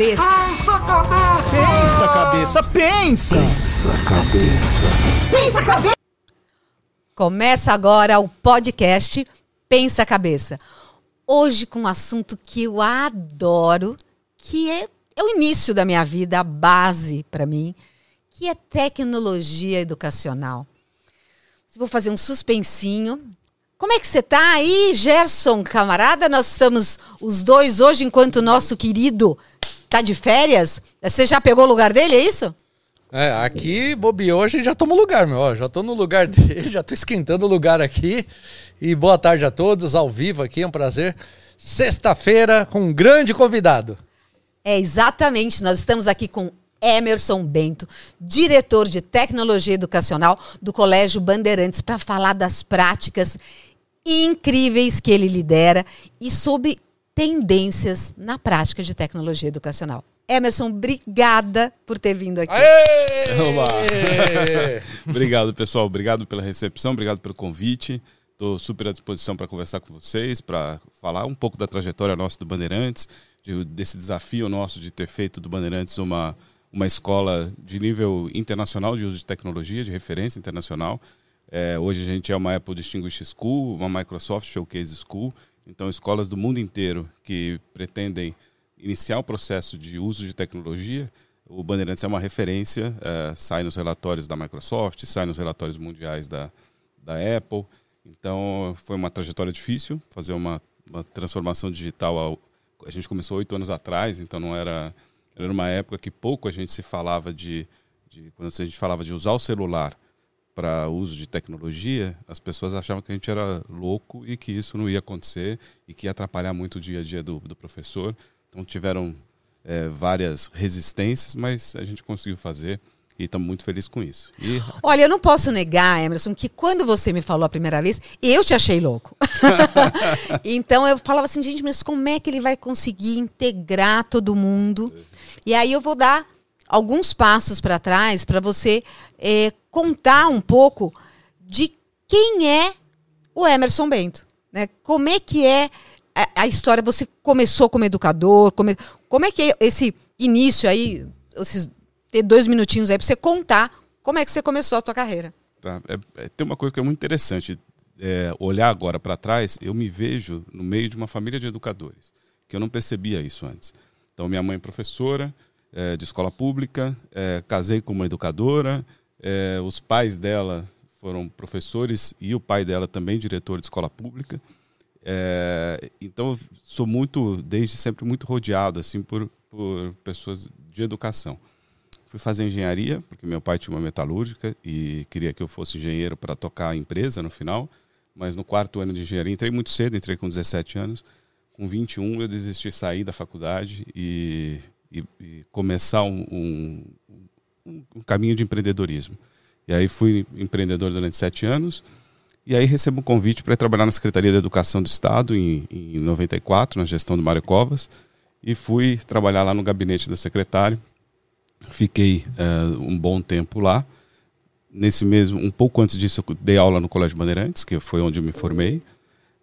cabeça. Pensa cabeça. Pensa cabeça. Pensa. Pensa cabeça. Pensa cabeça. Começa agora o podcast Pensa Cabeça. Hoje com um assunto que eu adoro, que é, é o início da minha vida, a base para mim, que é tecnologia educacional. Vou fazer um suspensinho. Como é que você tá aí, Gerson, camarada? Nós estamos os dois hoje, enquanto o nosso querido tá de férias. Você já pegou o lugar dele, é isso? É, aqui bobeou, a gente já toma o lugar, meu. Ó, já tô no lugar dele, já tô esquentando o lugar aqui. E boa tarde a todos, ao vivo aqui, é um prazer. Sexta-feira com um grande convidado. É, exatamente. Nós estamos aqui com Emerson Bento, diretor de tecnologia educacional do Colégio Bandeirantes, para falar das práticas incríveis que ele lidera e sobre tendências na prática de tecnologia educacional. Emerson, obrigada por ter vindo aqui. obrigado, pessoal. Obrigado pela recepção, obrigado pelo convite. Estou super à disposição para conversar com vocês, para falar um pouco da trajetória nossa do Bandeirantes, de, desse desafio nosso de ter feito do Bandeirantes uma, uma escola de nível internacional de uso de tecnologia, de referência internacional. É, hoje a gente é uma Apple Distinguished School, uma Microsoft Showcase School, então escolas do mundo inteiro que pretendem iniciar o processo de uso de tecnologia, o Bandeirantes é uma referência, é, sai nos relatórios da Microsoft, sai nos relatórios mundiais da, da Apple. Então foi uma trajetória difícil fazer uma, uma transformação digital. Ao, a gente começou oito anos atrás, então não era era uma época que pouco a gente se falava de, de quando a gente falava de usar o celular para uso de tecnologia, as pessoas achavam que a gente era louco e que isso não ia acontecer e que ia atrapalhar muito o dia a dia do, do professor. Então tiveram é, várias resistências, mas a gente conseguiu fazer e estamos muito felizes com isso. E... Olha, eu não posso negar, Emerson, que quando você me falou a primeira vez, eu te achei louco. então eu falava assim, gente, mas como é que ele vai conseguir integrar todo mundo? E aí eu vou dar alguns passos para trás para você é, contar um pouco de quem é o Emerson Bento. Né? Como é que é a, a história? Você começou como educador? Como, como é que é esse início aí, esses, ter dois minutinhos aí para você contar como é que você começou a tua carreira? Tá. É, é, tem uma coisa que é muito interessante. É, olhar agora para trás, eu me vejo no meio de uma família de educadores, que eu não percebia isso antes. Então, minha mãe é professora é, de escola pública, é, casei com uma educadora, é, os pais dela foram professores e o pai dela também diretor de escola pública. É, então, sou muito, desde sempre, muito rodeado assim por, por pessoas de educação. Fui fazer engenharia, porque meu pai tinha uma metalúrgica e queria que eu fosse engenheiro para tocar a empresa no final. Mas no quarto ano de engenharia, entrei muito cedo, entrei com 17 anos com 21 eu desisti sair da faculdade e, e, e começar um, um, um, caminho de empreendedorismo. E aí fui empreendedor durante sete anos e aí recebo um convite para trabalhar na Secretaria da Educação do Estado em, em 94, na gestão do Mário Covas, e fui trabalhar lá no gabinete da secretária. Fiquei uh, um bom tempo lá. Nesse mesmo, um pouco antes disso, dei aula no Colégio Bandeirantes, que foi onde eu me formei.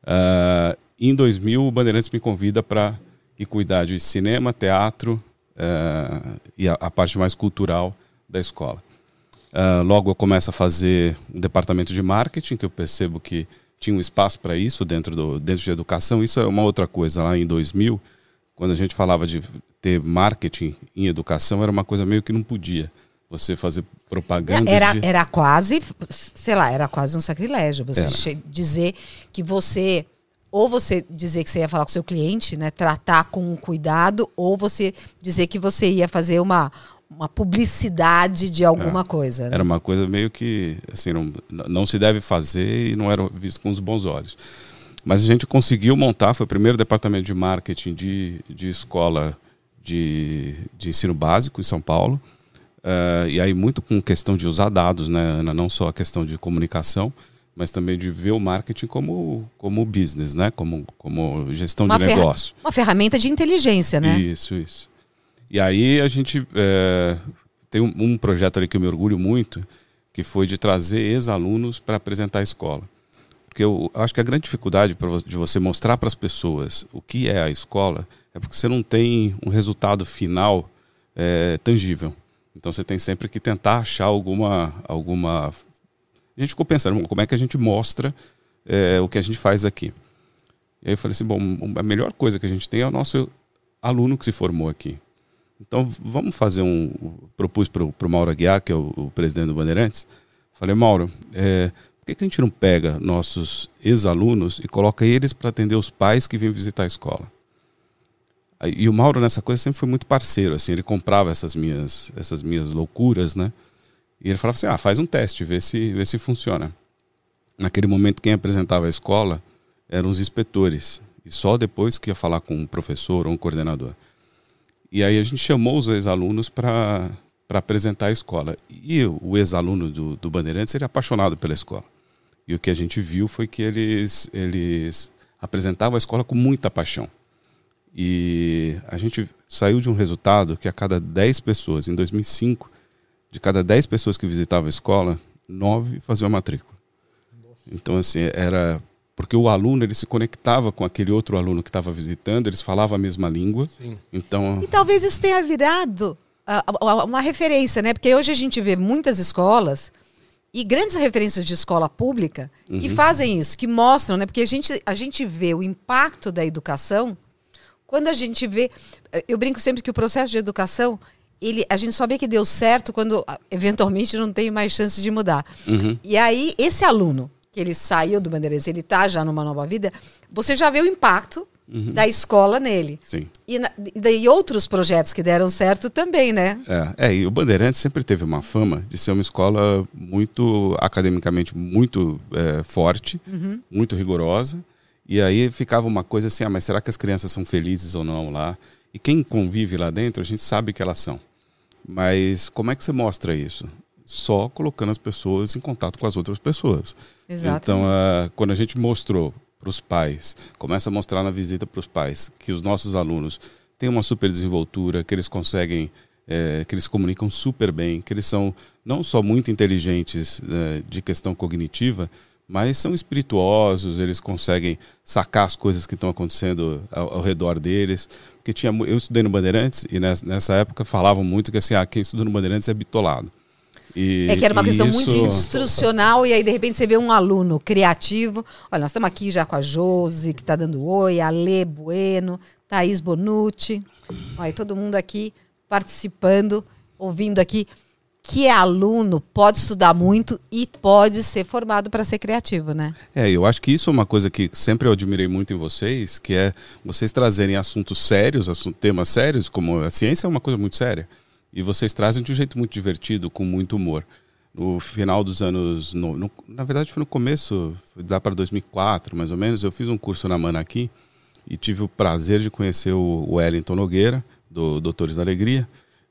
Uh, em 2000, o Bandeirantes me convida para ir cuidar de cinema, teatro uh, e a, a, parte mais cultural da escola. Uh, logo eu começo a fazer um departamento de marketing, que eu percebo que tinha um espaço para isso dentro, do, dentro de educação. Isso é uma outra coisa. Lá em 2000, quando a gente falava de ter marketing em educação, era uma coisa meio que não podia você fazer propaganda. Era, de... era quase, sei lá, era quase um sacrilégio. Você dizer que você ou você dizer que você ia falar com o seu cliente, né, tratar com cuidado, ou você dizer que você ia fazer uma, uma publicidade de alguma é, coisa. Né? Era uma coisa meio que assim não, não se deve fazer e não era visto com os bons olhos. Mas a gente conseguiu montar, foi o primeiro departamento de marketing de, de escola de, de ensino básico em São Paulo. Uh, e aí muito com questão de usar dados, né, Ana? Não só a questão de comunicação, mas também de ver o marketing como, como business, né? como, como gestão uma de negócio. Uma ferramenta de inteligência, né? Isso, isso. E aí a gente é, tem um, um, projeto ali que eu me orgulho muito, que foi de trazer ex-alunos para apresentar a escola. Porque eu acho que a grande dificuldade de você mostrar para as pessoas o que é a escola é porque você não tem um resultado final é, tangível. Então você tem sempre que tentar achar alguma. alguma... A gente ficou pensando, como é que a gente mostra é, o que a gente faz aqui? E aí eu falei assim, bom, a melhor coisa que a gente tem é o nosso aluno que se formou aqui. Então vamos fazer um. Propus para o Mauro Aguiar, que é o, o, presidente do Bandeirantes. Falei, Mauro, é, por que, que a gente não pega nossos ex-alunos e coloca eles para atender os pais que vêm visitar a escola? E o Mauro nessa coisa sempre foi muito parceiro, assim, ele comprava essas minhas, essas minhas loucuras, né? E ele falava assim: "Ah, faz um teste, vê se, vê se funciona". Naquele momento quem apresentava a escola eram os inspetores, e só depois que ia falar com um professor ou um coordenador. E aí a gente chamou os ex-alunos para apresentar a escola. E o ex-aluno do, do Bandeirantes, ele é apaixonado pela escola. E o que a gente viu foi que eles, eles apresentavam a escola com muita paixão. E a gente saiu de um resultado que a cada 10 pessoas, em 2005, de cada 10 pessoas que visitavam a escola, 9 faziam a matrícula. Então, assim, era. Porque o aluno ele se conectava com aquele outro aluno que estava visitando, eles falavam a mesma língua. Sim. Então... E talvez isso tenha virado uh, uma referência, né? Porque hoje a gente vê muitas escolas e grandes referências de escola pública uhum. que fazem isso, que mostram, né? Porque a gente, a gente vê o impacto da educação quando a gente vê, eh, eu brinco sempre que o processo de educação, ele, a gente só vê que deu certo quando eventualmente não tem mais chance de mudar. Uhum. E aí, esse aluno, que ele saiu do Bandeirantes, ele está já numa nova vida, você já vê o impacto uhum. da escola nele. Sim. E, na, e outros projetos que deram certo também, né? É, é, e o Bandeirantes sempre teve uma fama de ser uma escola muito, academicamente, muito é, forte, uhum. muito rigorosa. E aí ficava uma coisa assim, ah, mas será que as crianças são felizes ou não lá? E quem convive lá dentro, a gente sabe que elas são. Mas como é que você mostra isso? Só colocando as pessoas em contato com as outras pessoas. Exato. Então, uh, quando a gente mostrou para os pais, começa a mostrar na visita para os pais que os nossos alunos têm uma super desenvoltura, que eles conseguem, é, que eles comunicam super bem, que eles são não só muito inteligentes é, de questão cognitiva, mas são espirituosos, eles conseguem sacar as coisas que estão acontecendo ao, ao, redor deles. Porque tinha, eu estudei no Bandeirantes e nessa, época falavam muito que assim, ah, quem estuda no Bandeirantes é bitolado. E, é que era uma questão isso... muito instrucional e aí de repente você vê um aluno criativo. Olha, nós estamos aqui já com a Josi, que está dando oi, a Lê Bueno, Thaís Bonucci. Olha, todo mundo aqui participando, ouvindo aqui que é aluno pode estudar muito e pode ser formado para ser criativo, né? É, eu acho que isso é uma coisa que sempre eu admirei muito em vocês, que é vocês trazerem assuntos sérios, assuntos, temas sérios, como a ciência é uma coisa muito séria, e vocês trazem de um jeito muito divertido, com muito humor. No final dos anos, no, no, na verdade foi no começo, dá para 2004 mais ou menos, eu fiz um curso na Mana aqui e tive o prazer de conhecer o Wellington Nogueira, do Doutores da Alegria,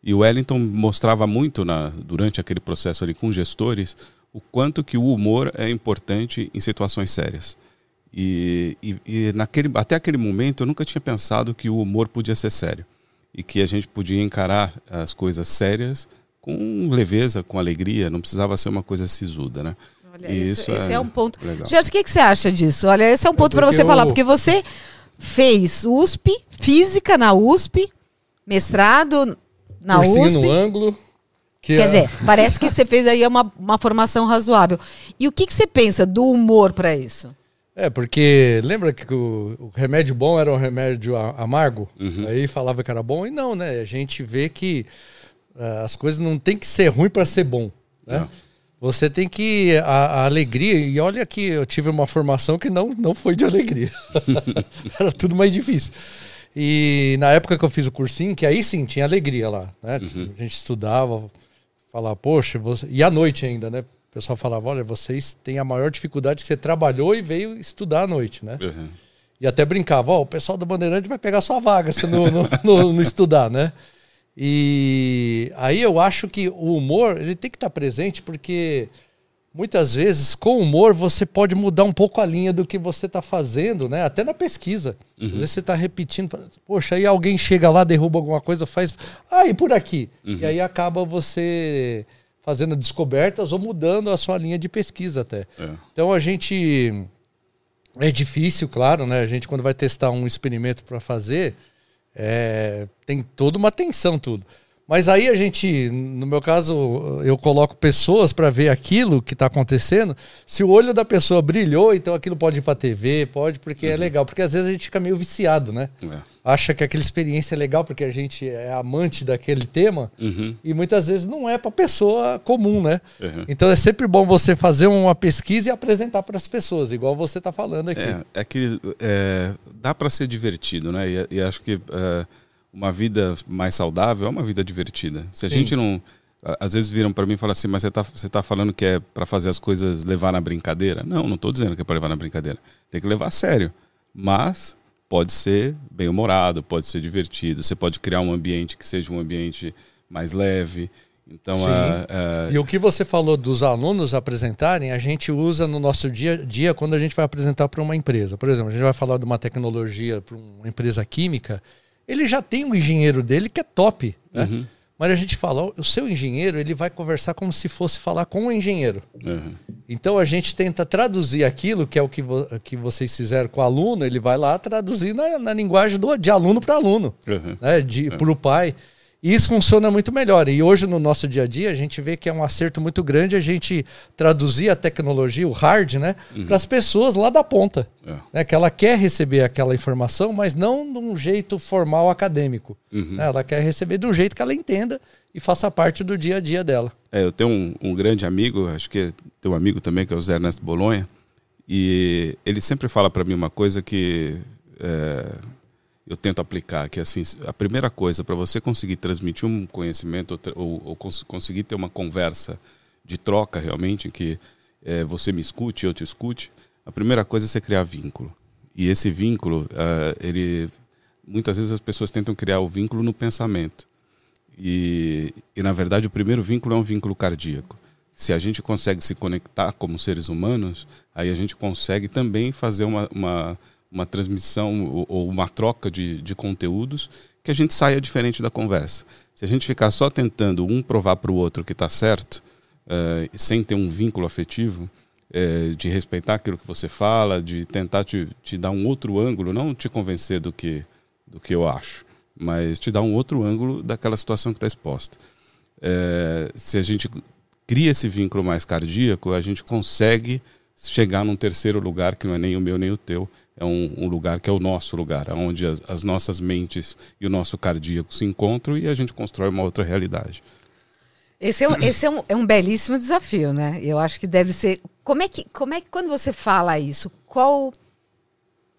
e o Wellington mostrava muito na, durante aquele processo ali com gestores o quanto que o humor é importante em situações sérias. E, e, e, naquele, até aquele momento eu nunca tinha pensado que o humor podia ser sério e que a gente podia encarar as coisas sérias com leveza, com alegria, não precisava ser uma coisa sisuda, né? Olha, isso, esse é, é, um ponto. Jorge, o que, que você acha disso? Olha, esse é um é ponto é para você eu... falar, porque você fez USP, física na USP, mestrado na Cursinho USP. no ângulo. Quer é... dizer, parece que você fez aí uma, uma formação razoável. E o que, que você pensa do humor para isso? É, porque lembra que o, o, remédio bom era um remédio amargo? Uhum. Aí falava que era bom, e não, né? A gente vê que uh, as coisas não tem que ser ruim para ser bom, né? Não. Você tem que. A, a, alegria, e olha que eu tive uma formação que não, não foi de alegria. era tudo mais difícil. E na época que eu fiz o cursinho, que aí sim tinha alegria lá, né? Uhum. A gente estudava, falava, poxa, você... e à noite ainda, né? O pessoal falava, olha, vocês têm a maior dificuldade que você trabalhou e veio estudar à noite, né? Uhum. E até brincava, ó, oh, o pessoal da Bandeirante vai pegar sua vaga se não, não estudar, né? E aí eu acho que o humor, ele tem que estar presente porque muitas vezes, com humor, você pode mudar um pouco a linha do que você está fazendo, né? Até na pesquisa. Uhum. Às vezes você está repetindo, poxa, aí alguém chega lá, derruba alguma coisa, faz. Ah, e por aqui. Uhum. E aí acaba você fazendo descobertas ou mudando a sua linha de pesquisa até. É. Então a gente. É difícil, claro, né? A gente, quando vai testar um experimento para fazer, é, tem toda uma tensão tudo. Mas aí a gente, no meu caso, eu coloco pessoas para ver aquilo que está acontecendo. Se o olho da pessoa brilhou, então aquilo pode ir para TV, pode, porque é Uhum. legal. Porque às vezes a gente fica meio viciado, né? É. Acha que aquela experiência é legal porque a gente é amante daquele tema. Uhum. E muitas vezes não é para pessoa comum, né? Uhum. Então é sempre bom você fazer uma pesquisa e apresentar para as pessoas, igual você está falando aqui. É, é que é, dá para ser divertido, né? E, e acho que é, uma vida mais saudável é uma vida divertida. Se a Sim. gente não. Às vezes viram para mim e falam assim, mas você tá, você tá falando que é para fazer as coisas levar na brincadeira? Não, não estou dizendo que é para levar na brincadeira. Tem que levar a sério. Mas pode ser bem humorado, pode ser divertido. Você pode criar um ambiente que seja um ambiente mais leve. Então, a, a- E o que você falou dos alunos apresentarem, a gente usa no nosso dia a dia quando a gente vai apresentar para uma empresa. Por exemplo, a gente vai falar de uma tecnologia para uma empresa química, ele já tem um engenheiro dele que é top, né? Uhum. Mas a gente fala, o seu engenheiro, ele vai conversar como se fosse falar com o engenheiro. Uhum. Então a gente tenta traduzir aquilo, que é o que, vo- que vocês fizeram com o aluno, ele vai lá traduzir na, na linguagem do, de aluno para aluno Uhum. né, de, para o pai. E isso funciona muito melhor. E hoje, no nosso dia a dia, a gente vê que é um acerto muito grande a gente traduzir a tecnologia, o hard, né, para as pessoas lá da ponta. É. Né, que ela quer receber aquela informação, mas não de um jeito formal acadêmico. Uhum. né, ela quer receber de um jeito que ela entenda e faça parte do dia a dia dela. É, eu tenho um, um grande amigo, acho que tem um amigo também, que é o Zé Ernesto Bolonha, e ele sempre fala para mim uma coisa que é, eu tento aplicar, que é assim, a primeira coisa para você conseguir transmitir um conhecimento ou, ou- cons- conseguir ter uma conversa de troca realmente, que é, você me escute, eu te escute, a primeira coisa é você criar vínculo. E esse vínculo, ah, ele muitas vezes as pessoas tentam criar o vínculo no pensamento. E, e, na verdade, o primeiro vínculo é um vínculo cardíaco. Se a gente consegue se conectar como seres humanos, aí a gente consegue também fazer uma, uma, uma transmissão ou, ou uma troca de, de conteúdos que a gente saia diferente da conversa. Se a gente ficar só tentando um provar para o outro que está certo, eh, sem ter um vínculo afetivo, eh, de respeitar aquilo que você fala, de tentar te, te dar um outro ângulo, não te convencer do que, do que eu acho, mas te dar um outro ângulo daquela situação que está exposta. É, se a gente cria esse vínculo mais cardíaco, a gente consegue chegar num terceiro lugar que não é nem o meu nem o teu, é um, um lugar que é o nosso lugar, onde as, as nossas mentes e o nosso cardíaco se encontram e a gente constrói uma outra realidade. Esse, é um, esse é, um, é um belíssimo desafio, né? Eu acho que deve ser. Como é que, como é que quando você fala isso, qual.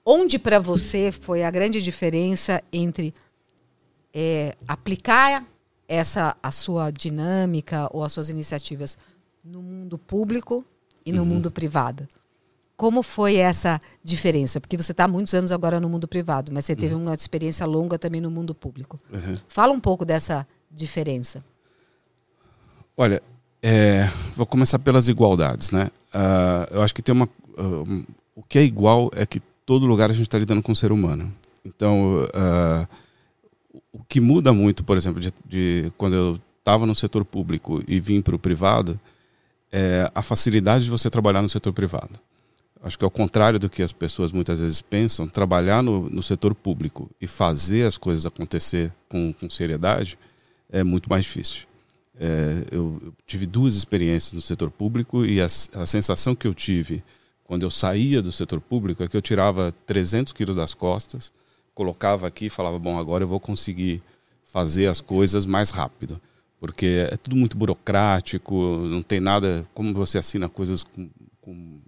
Onde para você foi a grande diferença entre é, aplicar essa a sua dinâmica ou as suas iniciativas no mundo público e no mundo privado? Como foi essa diferença? Porque você está há muitos anos agora no mundo privado, mas você teve uma experiência longa também no mundo público. Fala um pouco dessa diferença. Olha, é, vou começar pelas igualdades, né? Ah, eu acho que tem uma. um- o que é igual é que todo lugar a gente está lidando com o ser humano. Então, ah, o que muda muito, por exemplo, de, de quando eu estava no setor público e vim para o privado, é a facilidade de você trabalhar no setor privado. Acho que ao contrário do que as pessoas muitas vezes pensam, trabalhar no, no setor público e fazer as coisas acontecer com, com seriedade é muito mais difícil. É, eu, eu tive duas experiências no setor público e a, a sensação que eu tive quando eu saía do setor público é que eu tirava 300 quilos das costas, colocava aqui e falava, bom, agora eu vou conseguir fazer as coisas mais rápido. Porque é tudo muito burocrático, não tem nada, como você assina coisas com, com,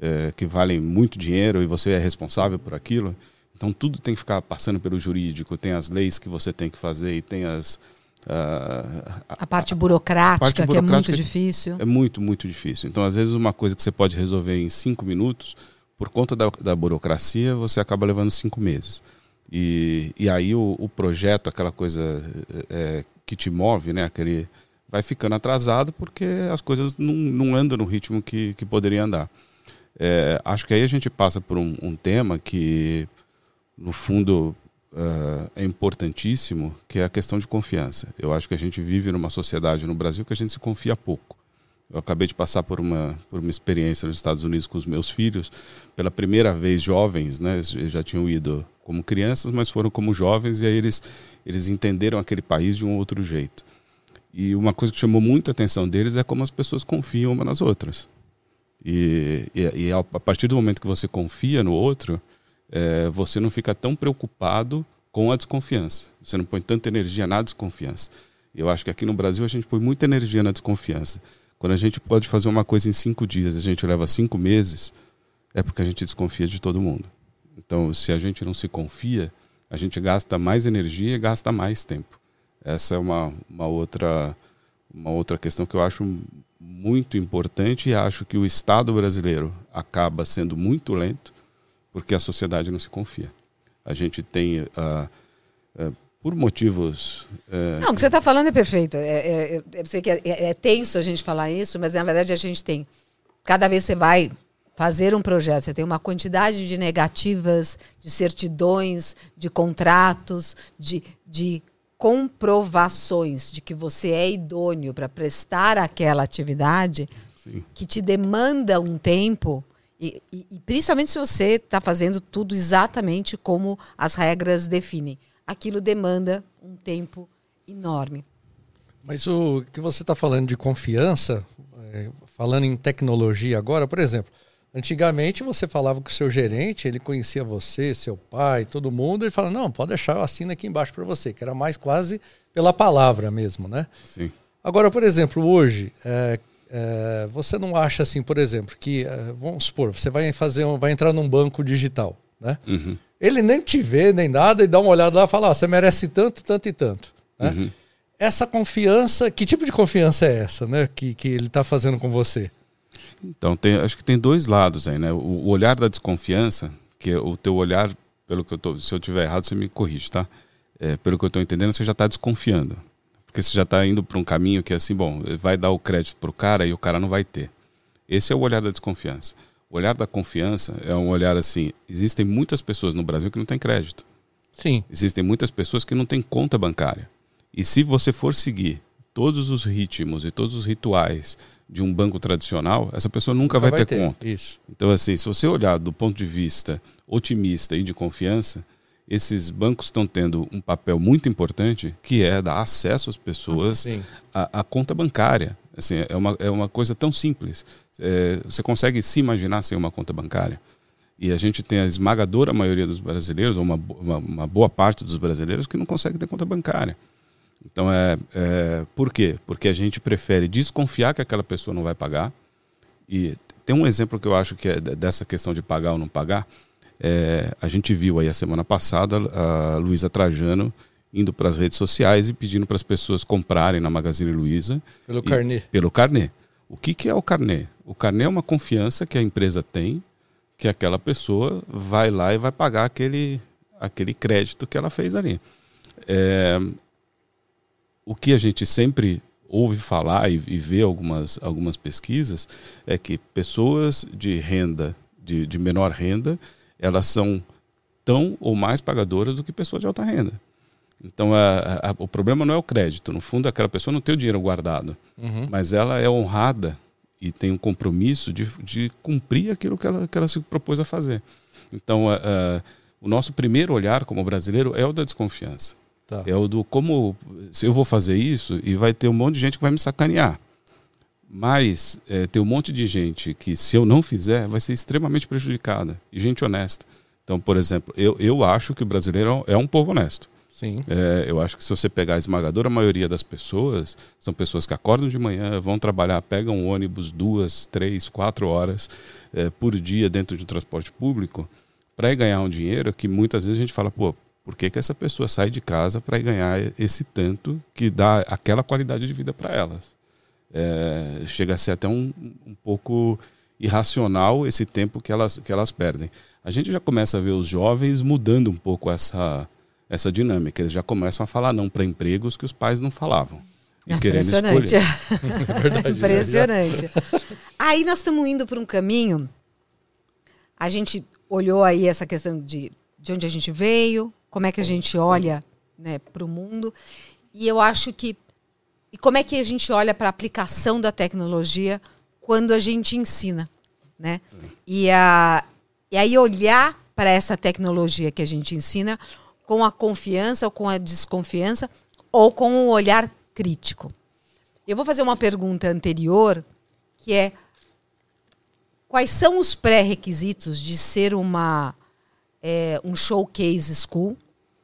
é, que valem muito dinheiro e você é responsável por aquilo, então tudo tem que ficar passando pelo jurídico, tem as leis que você tem que fazer e tem as... ah, A parte burocrática, parte que é burocrática muito difícil. é muito, muito difícil. Então, às vezes, uma coisa que você pode resolver em cinco minutos, por conta da, da burocracia, você acaba levando cinco meses. E, e aí o, o projeto, aquela coisa é, que te move, né? Aquele, vai ficando atrasado porque as coisas não, não andam no ritmo que, que poderia andar. É, acho que aí a gente passa por um, um tema que, no fundo, uh, é importantíssimo, que é a questão de confiança. Eu acho que a gente vive numa sociedade no Brasil que a gente se confia pouco. Eu acabei de passar por uma, por uma experiência nos Estados Unidos com os meus filhos, pela primeira vez jovens, né? Eles já tinham ido como crianças, mas foram como jovens e aí eles, eles entenderam aquele país de um outro jeito. E uma coisa que chamou muito a atenção deles é como as pessoas confiam umas nas outras. E, e, e a partir do momento que você confia no outro, é, você não fica tão preocupado com a desconfiança. Você não põe tanta energia na desconfiança. Eu acho que aqui no Brasil a gente põe muita energia na desconfiança. Quando a gente pode fazer uma coisa em cinco dias, a gente leva cinco meses, é porque a gente desconfia de todo mundo. Então, se a gente não se confia, a gente gasta mais energia e gasta mais tempo. Essa é uma, uma, outra, uma outra questão que eu acho muito importante e acho que o Estado brasileiro acaba sendo muito lento porque a sociedade não se confia. A gente tem, uh, uh, por motivos. Uh, não, o que você está falando é perfeito. É, é, é, eu sei que é, é, tenso a gente falar isso, mas na verdade a gente tem. Cada vez você vai fazer um projeto, você tem uma quantidade de negativas, de certidões, de contratos, de, de comprovações de que você é idôneo para prestar aquela atividade Sim. que te demanda um tempo e, e, e principalmente se você está fazendo tudo exatamente como as regras definem, aquilo demanda um tempo enorme. Mas o que você está falando de confiança, é, falando em tecnologia agora, por exemplo, Antigamente você falava com o seu gerente, ele conhecia você, seu pai, todo mundo, ele fala: "Não, pode deixar, eu assino aqui embaixo para você", que era mais quase pela palavra mesmo, né? Sim. Agora, por exemplo, hoje, é, é, você não acha assim, por exemplo, que é, vamos supor, você vai fazer, um, vai entrar num banco digital, né? Uhum. Ele nem te vê nem nada e dá uma olhada lá e fala: oh, você merece tanto, tanto e tanto, né? Uhum. Essa confiança, que tipo de confiança é essa, né? Que, que ele está fazendo com você? Então, tem, acho que tem dois lados aí, né? O, o, olhar da desconfiança, que é o teu olhar, pelo que eu tô, se eu tiver errado, você me corrige, tá? É, pelo que eu estou entendendo, você já está desconfiando. Porque você já está indo para um caminho que é assim, bom, vai dar o crédito para o cara e o cara não vai ter. Esse é o olhar da desconfiança. O olhar da confiança é um olhar assim, existem muitas pessoas no Brasil que não têm crédito. Sim. Existem muitas pessoas que não têm conta bancária. E se você for seguir todos os ritmos e todos os rituais de um banco tradicional, essa pessoa nunca, nunca vai, vai, ter, ter conta. Isso. Então, assim, se você olhar do ponto de vista otimista e de confiança, esses bancos estão tendo um papel muito importante, que é dar acesso às pessoas à, conta bancária. Assim, é, uma, é uma coisa tão simples. É, você consegue se imaginar sem uma conta bancária? E a gente tem a esmagadora maioria dos brasileiros, ou uma, uma, uma boa parte dos brasileiros, que não consegue ter conta bancária. Então é, é por quê? Porque a gente prefere desconfiar que aquela pessoa não vai pagar. E tem um exemplo que eu acho que é dessa questão de pagar ou não pagar. É, a gente viu aí a semana passada a Luísa Trajano indo para as redes sociais e pedindo para as pessoas comprarem na Magazine Luiza. Pelo carnê. Pelo carnê. O que, que é o carnê? O carnê é uma confiança que a empresa tem que aquela pessoa vai lá e vai pagar aquele, aquele crédito que ela fez ali. É, o que a gente sempre ouve falar e, e vê algumas, algumas pesquisas é que pessoas de renda, de, de menor renda, elas são tão ou mais pagadoras do que pessoas de alta renda. Então, a, a, o problema não é o crédito. No fundo, aquela pessoa não tem o dinheiro guardado, uhum. mas ela é honrada e tem um compromisso de, de cumprir aquilo que ela, que ela se propôs a fazer. Então, a, o nosso primeiro olhar como brasileiro é o da desconfiança. Tá. É o do como se eu vou fazer isso e vai ter um monte de gente que vai me sacanear. Mas é, tem um monte de gente que, se eu não fizer, vai ser extremamente prejudicada. E gente honesta. Então, por exemplo, eu, eu acho que o brasileiro é um povo honesto. Sim. É, eu acho que se você pegar a esmagadora maioria das pessoas, são pessoas que acordam de manhã, vão trabalhar, pegam um ônibus duas, três, quatro horas é, por dia dentro de um transporte público para ganhar um dinheiro que muitas vezes a gente fala, pô, por que, que essa pessoa sai de casa para ganhar esse tanto que dá aquela qualidade de vida para elas? É, chega a ser até um, um pouco irracional esse tempo que elas, que elas perdem. A gente já começa a ver os jovens mudando um pouco essa, essa dinâmica. Eles já começam a falar não para empregos que os pais não falavam. E Impressionante. Verdade, Impressionante. Aí nós estamos indo por um caminho. A gente olhou aí essa questão de, de onde a gente veio, como é que a gente olha né, para o mundo. E eu acho que e como é que a gente olha para a aplicação da tecnologia quando a gente ensina, né? E, a, e aí olhar para essa tecnologia que a gente ensina com a confiança ou com a desconfiança ou com um olhar crítico. Eu vou fazer uma pergunta anterior, que é quais são os pré-requisitos de ser uma é, um showcase school,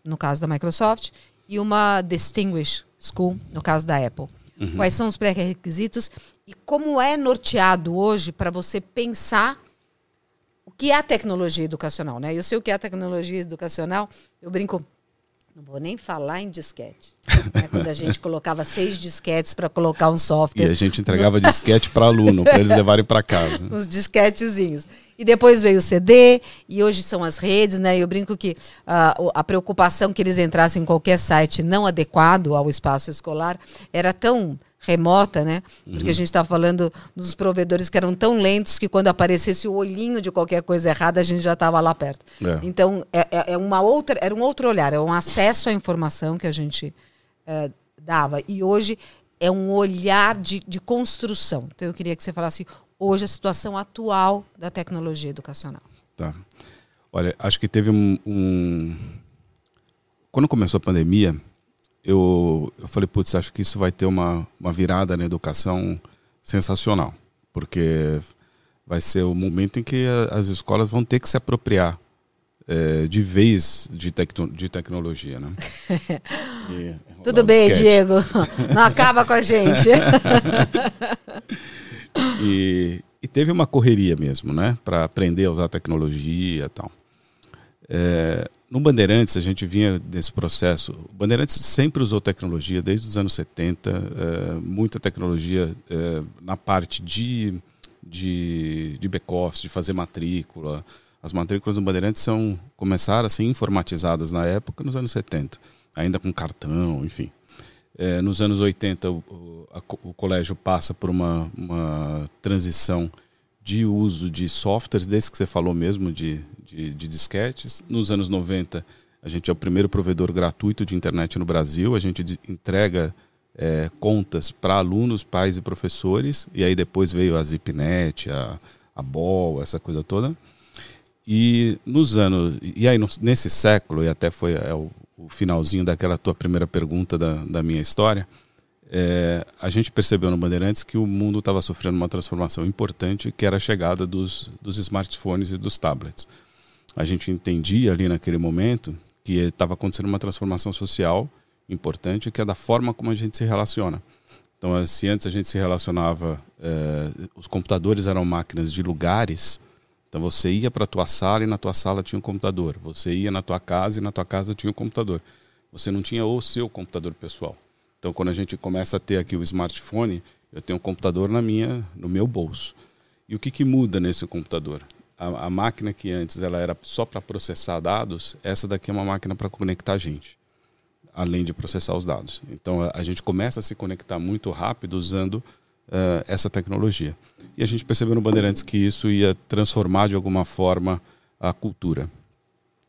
no caso da Microsoft, e uma distinguished school, no caso da Apple. Uhum. Quais são os pré-requisitos e como é norteado hoje para você pensar o que é a tecnologia educacional, né? Eu sei o que é a tecnologia educacional, eu brinco, não vou nem falar em disquete. Né? Quando a gente colocava seis disquetes para colocar um software. E a gente entregava no... disquete para aluno, para eles levarem para casa. Os disquetezinhos. E depois veio o CD, e hoje são as redes, né? Eu brinco que uh, a preocupação que eles entrassem em qualquer site não adequado ao espaço escolar era tão remota, né? Porque uhum. a gente está falando dos provedores que eram tão lentos que quando aparecesse o olhinho de qualquer coisa errada, a gente já estava lá perto. É. Então, é, é, é, uma outra, era um outro olhar, é um acesso à informação que a gente é, dava. E hoje é um olhar de, de construção. Então, eu queria que você falasse hoje a situação atual da tecnologia educacional. Tá. Olha, acho que teve um... um... Quando começou a pandemia, eu, eu falei, putz, acho que isso vai ter uma, uma virada na educação sensacional, porque vai ser o momento em que a, as escolas vão ter que se apropriar é, de vez de, tecno, de tecnologia, né? E, Tudo bem, sketch. Diego, não acaba com a gente. e, e, teve uma correria mesmo, né, para aprender a usar tecnologia e tal. É, no Bandeirantes, a gente vinha desse processo. O Bandeirantes sempre usou tecnologia, desde os anos 70, é, muita tecnologia é, na parte de, de, de back-office, de fazer matrícula. As matrículas do Bandeirantes são, começaram a ser informatizadas na época, nos anos 70, ainda com cartão, enfim. É, nos anos 80, o, o, a, o colégio passa por uma, uma transição de uso de softwares, desse que você falou mesmo, de, de, de, disquetes. Nos anos 90, a gente é o primeiro provedor gratuito de internet no Brasil. A gente entrega é, contas para alunos, pais e professores. E aí depois veio a ZipNet, a, a BOL, essa coisa toda. E nos anos. E aí, nesse século, e até foi é, o, o finalzinho daquela tua primeira pergunta da, da minha história é, a gente percebeu no Bandeirantes que o mundo estava sofrendo uma transformação importante, que era a chegada dos, dos smartphones e dos tablets. A gente entendia ali naquele momento que estava acontecendo uma transformação social importante, que é da forma como a gente se relaciona. Então, se antes a gente se relacionava, é, os computadores eram máquinas de lugares, então você ia para a tua sala e na tua sala tinha um computador. Você ia na tua casa e na tua casa tinha um computador. Você não tinha o seu computador pessoal. Então, quando a gente começa a ter aqui o smartphone, eu tenho um computador na minha, no meu bolso. E o que, que muda nesse computador? A, a máquina que antes ela era só para processar dados, essa daqui é uma máquina para conectar gente, além de processar os dados. Então, a, a gente começa a se conectar muito rápido usando uh, essa tecnologia. E a gente percebeu no Bandeirantes que isso ia transformar de alguma forma a cultura.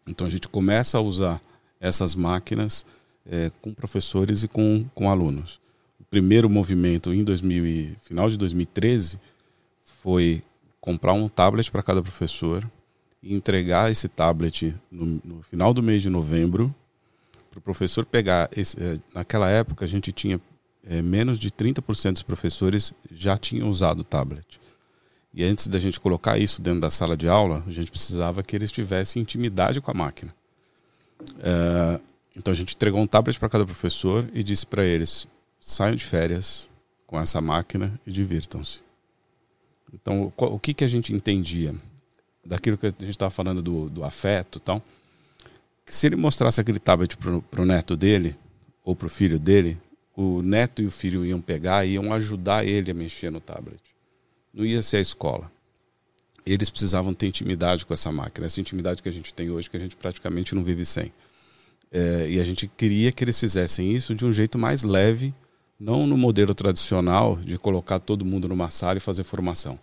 Então, a gente começa a usar essas máquinas é, com professores e com, com alunos. O primeiro movimento em 2000 final de 2013 foi comprar um tablet para cada professor e entregar esse tablet no, no final do mês de novembro para o professor pegar. Esse, é, naquela época a gente tinha é, menos de 30% dos professores já tinham usado o tablet. E antes da gente colocar isso dentro da sala de aula, a gente precisava que eles tivessem intimidade com a máquina. Uh, então a gente entregou um tablet para cada professor e disse para eles: saiam de férias com essa máquina e divirtam-se. Então, o que, que a gente entendia daquilo que a gente estava falando do, do afeto e tal? Que se ele mostrasse aquele tablet para o neto dele, ou para o filho dele, o neto e o filho iam pegar e iam ajudar ele a mexer no tablet. Não ia ser a escola. Eles precisavam ter intimidade com essa máquina, essa intimidade que a gente tem hoje, que a gente praticamente não vive sem. É, e a gente queria que eles fizessem isso de um jeito mais leve, não no modelo tradicional de colocar todo mundo numa sala e fazer formação.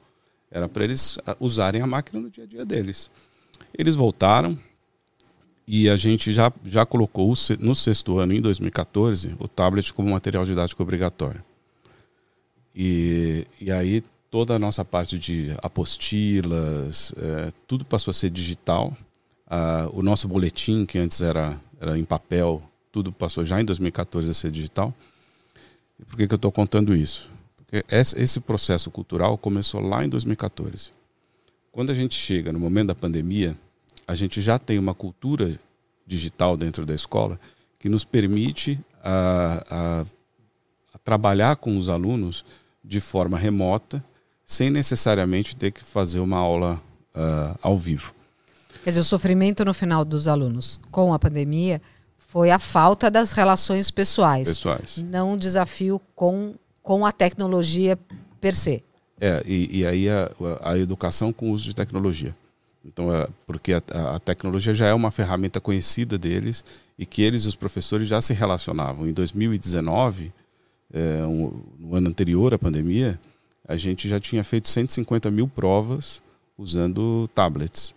Era para eles ah, usarem a máquina no dia a dia deles. Eles voltaram e a gente já, já colocou no sexto ano, em 2014, o tablet como material didático obrigatório. E, e aí toda a nossa parte de apostilas, é, tudo passou a ser digital. Ah, o nosso boletim, que antes era, era em papel, tudo passou já em 2014 a ser digital. E por que, que eu estou contando isso? Porque esse processo cultural começou lá em 2014. Quando a gente chega no momento da pandemia, a gente já tem uma cultura digital dentro da escola que nos permite a, a, a trabalhar com os alunos de forma remota, sem necessariamente ter que fazer uma aula uh, ao vivo. Quer dizer, o sofrimento no final dos alunos com a pandemia foi a falta das relações pessoais. Pessoais. Não o desafio com, com a tecnologia per se. É, e, e aí a, a, educação com o uso de tecnologia. Então, é, porque a, a, tecnologia já é uma ferramenta conhecida deles e que eles, os professores, já se relacionavam. Em 2019, é, um, no ano anterior à pandemia, a gente já tinha feito 150 mil provas usando tablets.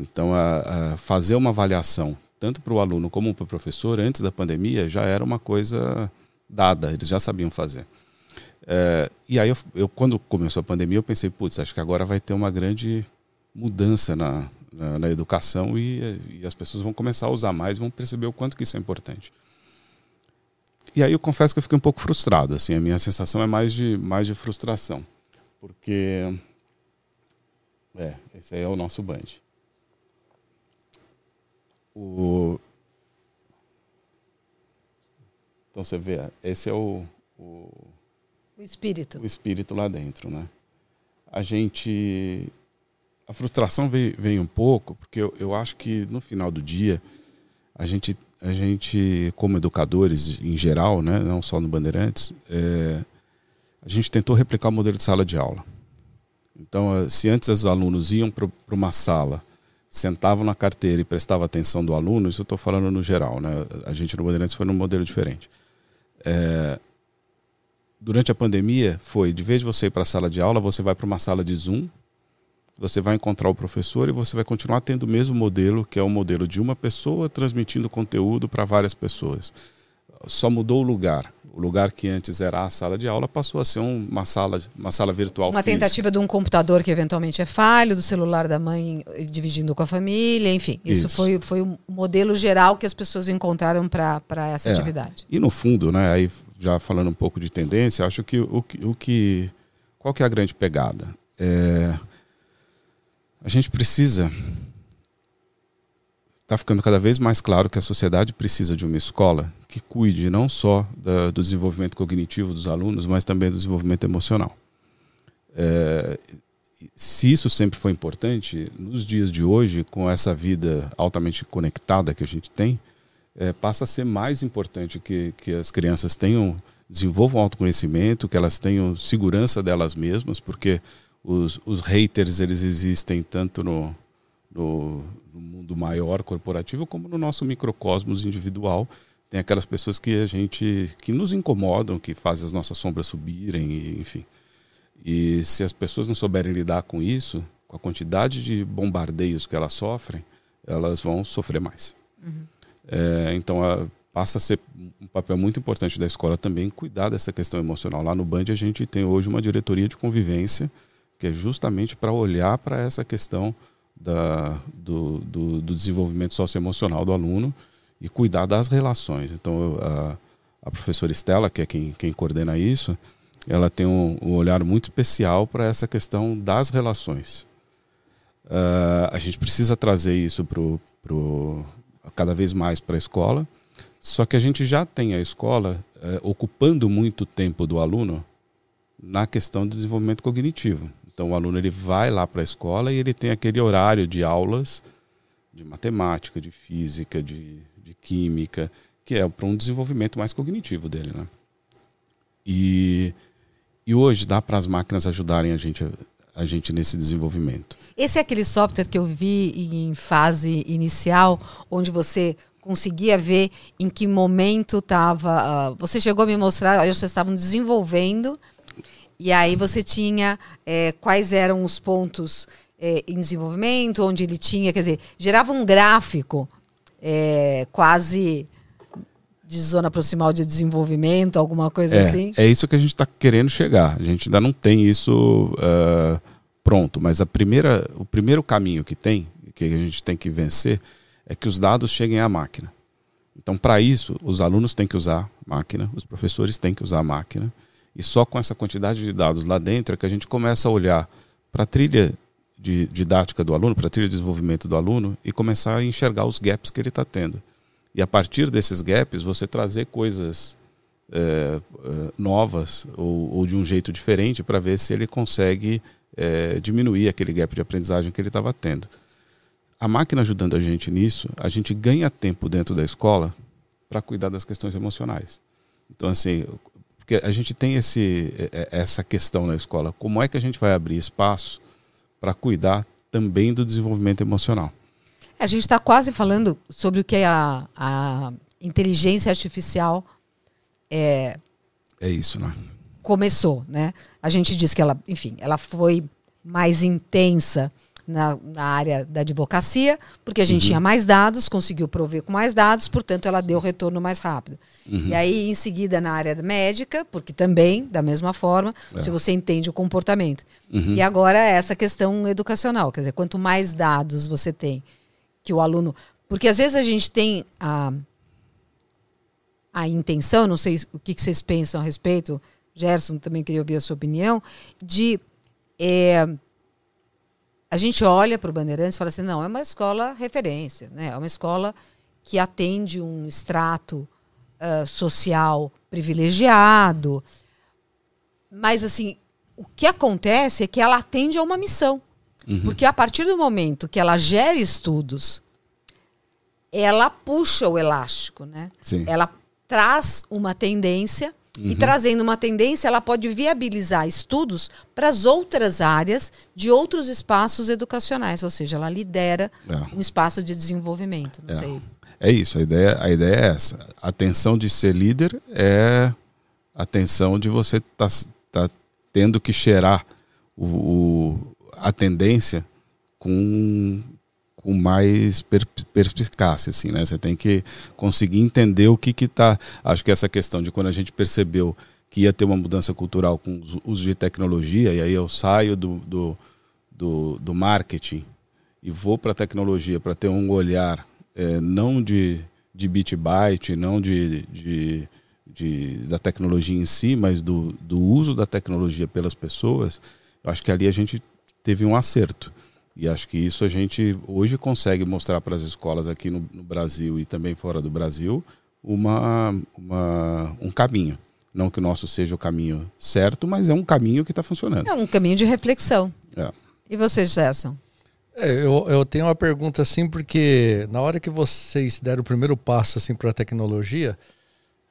Então, a, a fazer uma avaliação, tanto para o aluno como para o professor, antes da pandemia, já era uma coisa dada, eles já sabiam fazer. É, e aí, eu, eu, quando começou a pandemia, eu pensei, putz, acho que agora vai ter uma grande mudança na, na, na educação e, e, as pessoas vão começar a usar mais, vão perceber o quanto que isso é importante. E aí eu confesso que eu fiquei um pouco frustrado, assim, a minha sensação é mais de, mais de frustração, porque é, esse aí é o nosso band. O... Então você vê, esse é o, o, o espírito. O espírito lá dentro, né? A gente a frustração veio, veio um pouco, porque eu, eu acho que no final do dia, a gente, a gente como educadores em geral, né, não só no Bandeirantes, é, a gente tentou replicar o modelo de sala de aula. Então, se antes os alunos iam para uma sala, sentavam na carteira e prestavam atenção do aluno, isso eu estou falando no geral, né? A gente no Bandeirantes foi num modelo diferente. É, durante a pandemia, foi, de vez de você ir para a sala de aula, você vai para uma sala de Zoom, você vai encontrar o professor e você vai continuar tendo o mesmo modelo, que é o modelo de uma pessoa transmitindo conteúdo para várias pessoas. Só mudou o lugar. O lugar que antes era a sala de aula passou a ser uma sala, uma sala virtual. Uma física. tentativa de um computador que eventualmente é falho, do celular da mãe dividindo com a família, enfim. Isso, isso. Foi, foi o modelo geral que as pessoas encontraram para essa é. atividade. E no fundo, né, aí já falando um pouco de tendência, acho que o, o que. Qual que é a grande pegada? É, a gente precisa. Está ficando cada vez mais claro que a sociedade precisa de uma escola que cuide não só da, do desenvolvimento cognitivo dos alunos, mas também do desenvolvimento emocional. É, se isso sempre foi importante, nos dias de hoje, com essa vida altamente conectada que a gente tem, é, passa a ser mais importante que, que as crianças tenham, desenvolvam autoconhecimento, que elas tenham segurança delas mesmas, porque os, os haters eles existem tanto no, no, no, mundo maior corporativo como no nosso microcosmos individual. Tem aquelas pessoas que a gente que nos incomodam, que fazem as nossas sombras subirem, e, enfim. E se as pessoas não souberem lidar com isso, com a quantidade de bombardeios que elas sofrem, elas vão sofrer mais. Uhum. É, então a, passa a ser um papel muito importante da escola também cuidar dessa questão emocional. Lá no Band a gente tem hoje uma diretoria de convivência que é justamente para olhar para essa questão da, do, do, do, desenvolvimento socioemocional do aluno e cuidar das relações. Então, a, a professora Estela, que é quem, quem coordena isso, ela tem um, um olhar muito especial para essa questão das relações. Uh, a gente precisa trazer isso pro, pro, cada vez mais para a escola, só que a gente já tem a escola uh, ocupando muito tempo do aluno na questão do desenvolvimento cognitivo. Então o aluno ele vai lá para a escola e ele tem aquele horário de aulas de matemática, de física, de, de química, que é para um desenvolvimento mais cognitivo dele, né? E, e hoje dá para as máquinas ajudarem a gente a gente nesse desenvolvimento. Esse é aquele software que eu vi em fase inicial, onde você conseguia ver em que momento estava. Uh, você chegou a me mostrar, vocês estavam desenvolvendo e aí você tinha é, quais eram os pontos é, em desenvolvimento, onde ele tinha, quer dizer, gerava um gráfico é, quase de zona proximal de desenvolvimento, alguma coisa É, assim? é isso que a gente está querendo chegar. A gente ainda não tem isso ah, pronto, mas a primeira, o primeiro caminho que tem, que a gente tem que vencer, é que os dados cheguem à máquina. Então, para isso, os alunos têm que usar máquina, os professores têm que usar máquina, e só com essa quantidade de dados lá dentro é que a gente começa a olhar para a trilha de didática do aluno, para a trilha de desenvolvimento do aluno e começar a enxergar os gaps que ele está tendo. E a partir desses gaps, você trazer coisas é, novas ou, ou, de um jeito diferente para ver se ele consegue é, diminuir aquele gap de aprendizagem que ele estava tendo. A máquina ajudando a gente nisso, a gente ganha tempo dentro da escola para cuidar das questões emocionais. Então, assim, porque a gente tem esse, essa questão na escola, como é que a gente vai abrir espaço para cuidar também do desenvolvimento emocional? A gente está quase falando sobre o que a, a inteligência artificial é, é isso, né? Começou, né? A gente diz que ela, enfim, ela foi mais intensa na, na área da advocacia, porque a gente uhum. tinha mais dados, conseguiu prover com mais dados, portanto, ela deu retorno mais rápido. Uhum. E aí, em seguida, na área médica, porque também, da mesma forma, é. se você entende o comportamento. Uhum. E agora, essa questão educacional, quer dizer, quanto mais dados você tem que o aluno. Porque às vezes a gente tem a, a intenção, não sei o que, que vocês pensam a respeito, Gerson também queria ouvir a sua opinião, de. É, a gente olha para o Bandeirantes e fala assim: não, é uma escola referência, né? é uma escola que atende um extrato uh, social privilegiado. Mas, assim, o que acontece é que ela atende a uma missão. Uhum. Porque a partir do momento que ela gera estudos, ela puxa o elástico, né? Sim. Ela traz uma tendência uhum. e trazendo uma tendência, ela pode viabilizar estudos para as outras áreas de outros espaços educacionais, ou seja, ela lidera é. um espaço de desenvolvimento. Não é. sei. É isso, a ideia, a ideia é essa. A tensão de ser líder é a tensão de você estar tá, tá tendo que cheirar o, o a tendência com, com mais per, perspicácia, assim, né? Você tem que conseguir entender o que que tá... Acho que essa questão de quando a gente percebeu que ia ter uma mudança cultural com o uso de tecnologia, e aí eu saio do, do, do, do marketing e vou para a tecnologia para ter um olhar é, não de, de bit byte, não de, de, de, da tecnologia em si, mas do, do uso da tecnologia pelas pessoas, eu acho que ali a gente teve um acerto. E acho que isso a gente hoje consegue mostrar para as escolas aqui no, no, Brasil e também fora do Brasil uma, uma, um caminho. Não que o nosso seja o caminho certo, mas é um caminho que está funcionando. É um caminho de reflexão. É. E você, Gerson? É, eu, eu tenho uma pergunta assim, porque na hora que vocês deram o primeiro passo assim, para a tecnologia,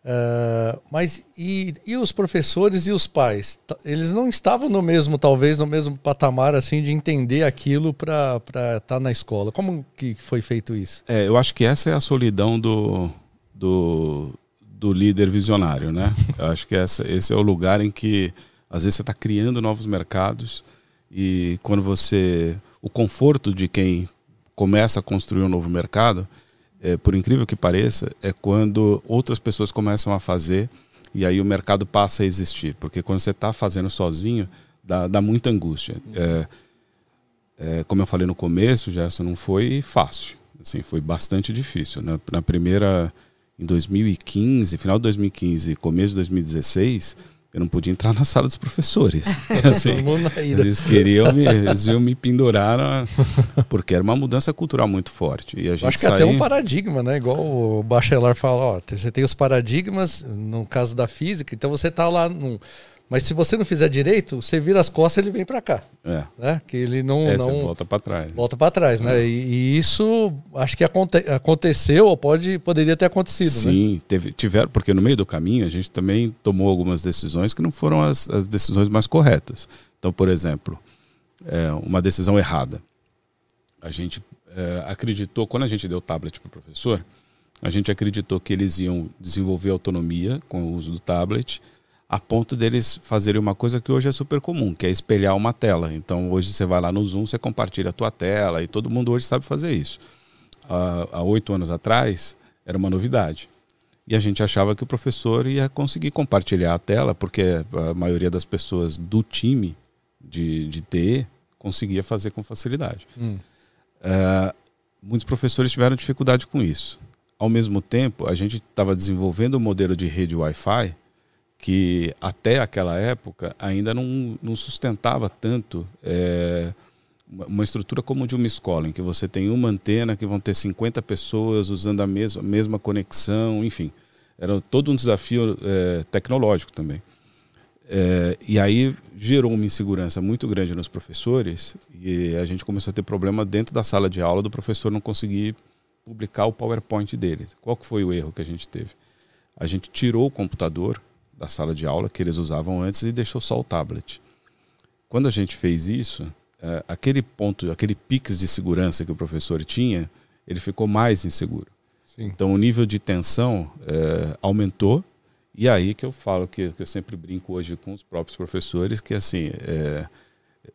Uh, mas e, e os professores e os pais? Eles não estavam no mesmo, talvez, no mesmo patamar assim de entender aquilo para estar tá na escola. Como que foi feito isso? É, eu acho que essa é a solidão do, do, do líder visionário, né? eu acho que essa, esse é o lugar em que às vezes você está criando novos mercados e quando você o conforto de quem começa a construir um novo mercado é, por incrível que pareça, é quando outras pessoas começam a fazer e aí o mercado passa a existir. Porque quando você está fazendo sozinho, dá, dá muita angústia. É, é, como eu falei no começo, Gerson, não foi fácil. Assim, foi bastante difícil. Na, na primeira, em 2015, final de 2015, começo de 2016 eu não podia entrar na sala dos professores. assim, eles queriam me, eles iam me pendurar na, porque era uma mudança cultural muito forte. E a gente acho que é até um paradigma, né? Igual o Bachelor fala, ó, você tem os paradigmas no caso da física, então você está lá num mas se você não fizer direito, você vira as costas ele vem para cá. É. Né? Que ele não. É, não volta para trás. Volta para trás, né? É. E, e, isso acho que aconte, aconteceu ou pode, poderia ter acontecido. Né? Sim, né? teve, tiveram, porque no meio do caminho a gente também tomou algumas decisões que não foram as, as decisões mais corretas. Então, por exemplo, é, uma decisão errada. A gente é, acreditou, quando a gente deu o tablet para o professor, a gente acreditou que eles iam desenvolver autonomia com o uso do tablet a ponto deles fazerem uma coisa que hoje é super comum, que é espelhar uma tela. Então hoje você vai lá no Zoom, você compartilha a tua tela e todo mundo hoje sabe fazer isso. Há oito anos atrás era uma novidade. E a gente achava que o professor ia conseguir compartilhar a tela, porque a maioria das pessoas do time de, de TE conseguia fazer com facilidade. Hum. Uh, muitos professores tiveram dificuldade com isso. Ao mesmo tempo, a gente estava desenvolvendo um modelo de rede Wi-Fi que até aquela época ainda não, não sustentava tanto é, uma estrutura como de uma escola, em que você tem uma antena que vão ter 50 pessoas usando a mesma, mesma conexão, enfim. Era todo um desafio é, tecnológico também. É, e aí gerou uma insegurança muito grande nos professores e a gente começou a ter problema dentro da sala de aula do professor não conseguir publicar o PowerPoint dele. Qual que foi o erro que a gente teve? A gente tirou o computador da sala de aula que eles usavam antes e deixou só o tablet. Quando a gente fez isso, é, aquele ponto, aquele piques de segurança que o professor tinha, ele ficou mais inseguro. Sim. Então o nível de tensão é, aumentou e aí que eu falo que, que, eu sempre brinco hoje com os próprios professores que assim é,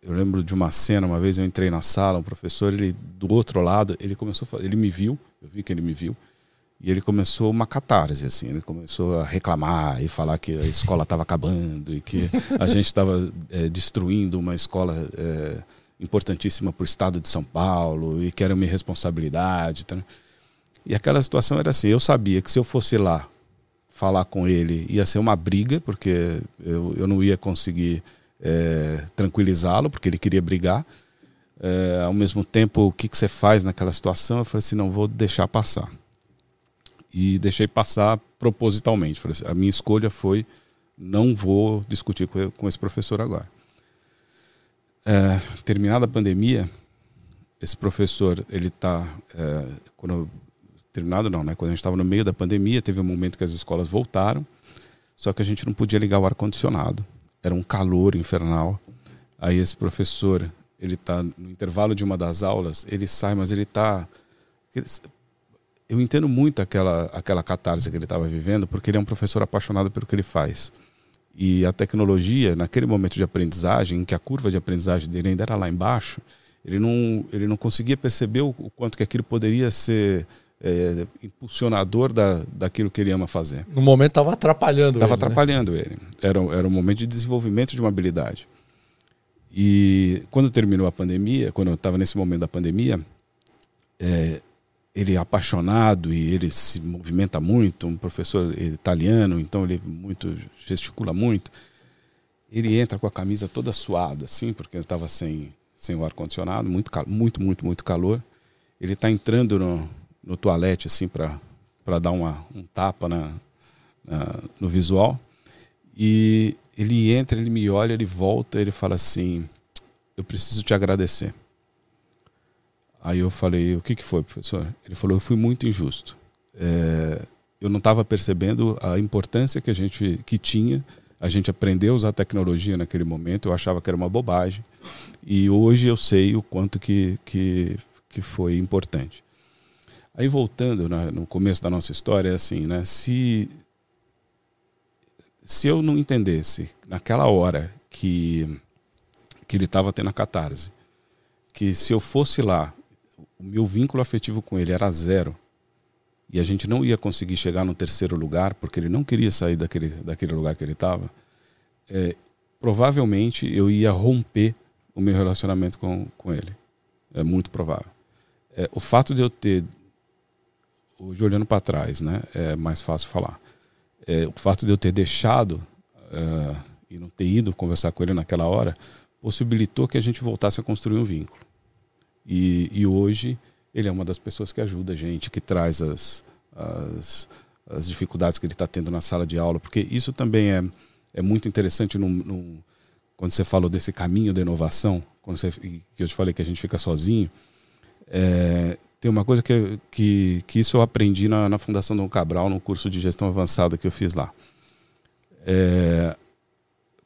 eu lembro de uma cena uma vez eu entrei na sala um professor ele do outro lado ele começou a, ele me viu eu vi que ele me viu e ele começou uma catarse assim ele começou a reclamar e falar que a escola estava acabando e que a gente estava é, destruindo uma escola é, importantíssima para o estado de São Paulo e que era minha responsabilidade tá? e aquela situação era assim eu sabia que se eu fosse lá falar com ele ia ser uma briga, porque eu, eu não ia conseguir é, tranquilizá-lo, porque ele queria brigar. Ao mesmo tempo, o que, que você faz naquela situação? Eu falei assim: não, vou deixar passar. E deixei passar propositalmente. Assim, a minha escolha foi: não vou discutir com, esse professor agora. É, terminada a pandemia, esse professor, ele está. É, quando terminado não, né? Quando a gente estava no meio da pandemia, teve um momento que as escolas voltaram, só que a gente não podia ligar o ar condicionado. Era um calor infernal. Aí esse professor, ele está no intervalo de uma das aulas, ele sai, mas ele está eu entendo muito aquela aquela catarse que ele estava vivendo, porque ele é um professor apaixonado pelo que ele faz. E a tecnologia, naquele momento de aprendizagem, em que a curva de aprendizagem dele ainda era lá embaixo, ele não, ele não conseguia perceber o, o quanto que aquilo poderia ser é, impulsionador da, daquilo que ele ama fazer. No momento estava atrapalhando Estava né? atrapalhando né? ele. Era, era um momento de desenvolvimento de uma habilidade. E quando terminou a pandemia, quando eu estava nesse momento da pandemia, é, ele é apaixonado e ele se movimenta muito, um professor italiano, então ele muito gesticula muito. Ele entra com a camisa toda suada, assim, porque ele estava sem, sem o ar-condicionado, muito, muito, muito, muito calor. Ele está entrando no, no toalete, assim, para dar uma, um tapa na, na, no visual. E ele entra, ele me olha, ele volta, ele fala assim: Eu preciso te agradecer. Aí eu falei: O que, que foi, professor? Ele falou: Eu fui muito injusto. É, eu não estava percebendo a importância que a gente que tinha. A gente aprendeu a usar tecnologia naquele momento. Eu achava que era uma bobagem. E hoje eu sei o quanto que, que, que foi importante. Aí voltando né, no começo da nossa história, é assim, né? Se, se eu não entendesse naquela hora que, que ele estava tendo a catarse, que se eu fosse lá, o meu vínculo afetivo com ele era zero, e a gente não ia conseguir chegar no terceiro lugar, porque ele não queria sair daquele, daquele lugar que ele estava, é, provavelmente eu ia romper o meu relacionamento com, com ele. É muito provável. É, o fato de eu ter hoje olhando para trás, né, é mais fácil falar. É, o fato de eu ter deixado uh, e não ter ido conversar com ele naquela hora possibilitou que a gente voltasse a construir um vínculo. E, e hoje ele é uma das pessoas que ajuda a gente, que traz as, as, as dificuldades que ele está tendo na sala de aula, porque isso também é, é muito interessante no, no, quando você falou desse caminho da inovação, quando você, que eu te falei que a gente fica sozinho. É, tem uma coisa que, que, que isso eu aprendi na, na Fundação Dom Cabral, no curso de gestão avançada que eu fiz lá. É,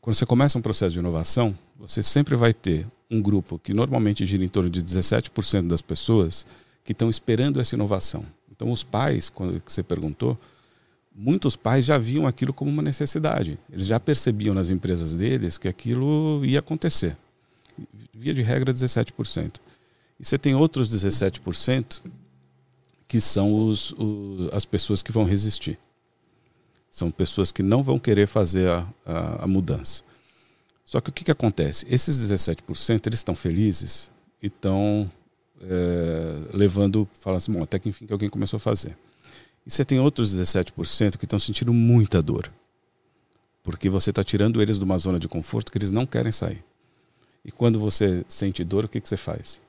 quando você começa um processo de inovação, você sempre vai ter um grupo que normalmente gira em torno de 17% das pessoas que estão esperando essa inovação. Então, os pais, quando você perguntou, muitos pais já viam aquilo como uma necessidade. Eles já percebiam nas empresas deles que aquilo ia acontecer. Via de regra, 17%. E você tem outros 17% que são os, os, as pessoas que vão resistir. São pessoas que não vão querer fazer a, a, a mudança. Só que o que, que acontece? Esses 17% eles estão felizes e estão é, levando, falando assim, bom, até que enfim que alguém começou a fazer. E você tem outros 17% que estão sentindo muita dor. Porque você está tirando eles de uma zona de conforto que eles não querem sair. E quando você sente dor, o que, que você faz?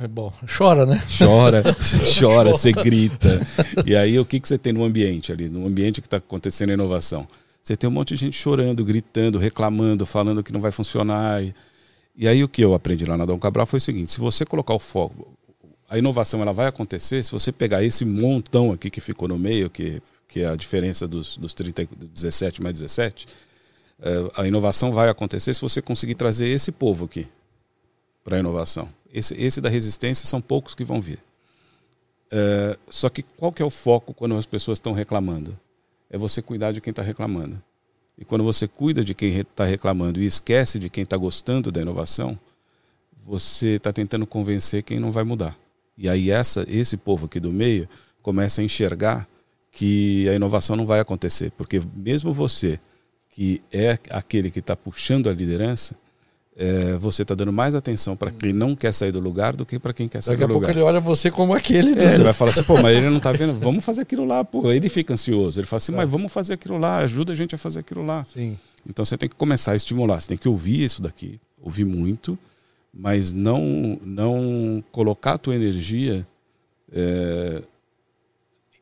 É bom, chora, né? Chora, você chora, você grita. E aí o que, que você tem no ambiente ali, no ambiente que está acontecendo a inovação? Você tem um monte de gente chorando, gritando, reclamando, falando que não vai funcionar. E, aí o que eu aprendi lá na Dom Cabral foi o seguinte: se você colocar o foco, a inovação ela vai acontecer se você pegar esse montão aqui que ficou no meio, que, que é a diferença dos, dos 30, 17 mais 17, é, a inovação vai acontecer se você conseguir trazer esse povo aqui para a inovação. Esse, esse da resistência são poucos que vão vir. É, só que qual que é o foco quando as pessoas estão reclamando? É você cuidar de quem está reclamando. E quando você cuida de quem está reclamando e esquece de quem está gostando da inovação, você está tentando convencer quem não vai mudar. E aí essa, esse povo aqui do meio começa a enxergar que a inovação não vai acontecer, porque mesmo você que é aquele que está puxando a liderança, é, você está dando mais atenção para quem não quer sair do lugar do que para quem quer sair Daqui do lugar. Daqui a pouco ele olha você como aquele. É, ele vai falar assim, pô, mas ele não está vendo, vamos fazer aquilo lá, pô. Ele fica ansioso, ele fala assim, mas vamos fazer aquilo lá, ajuda a gente a fazer aquilo lá. Sim. Então você tem que começar a estimular, você tem que ouvir isso daqui, ouvir muito, mas não, não colocar a tua energia, é,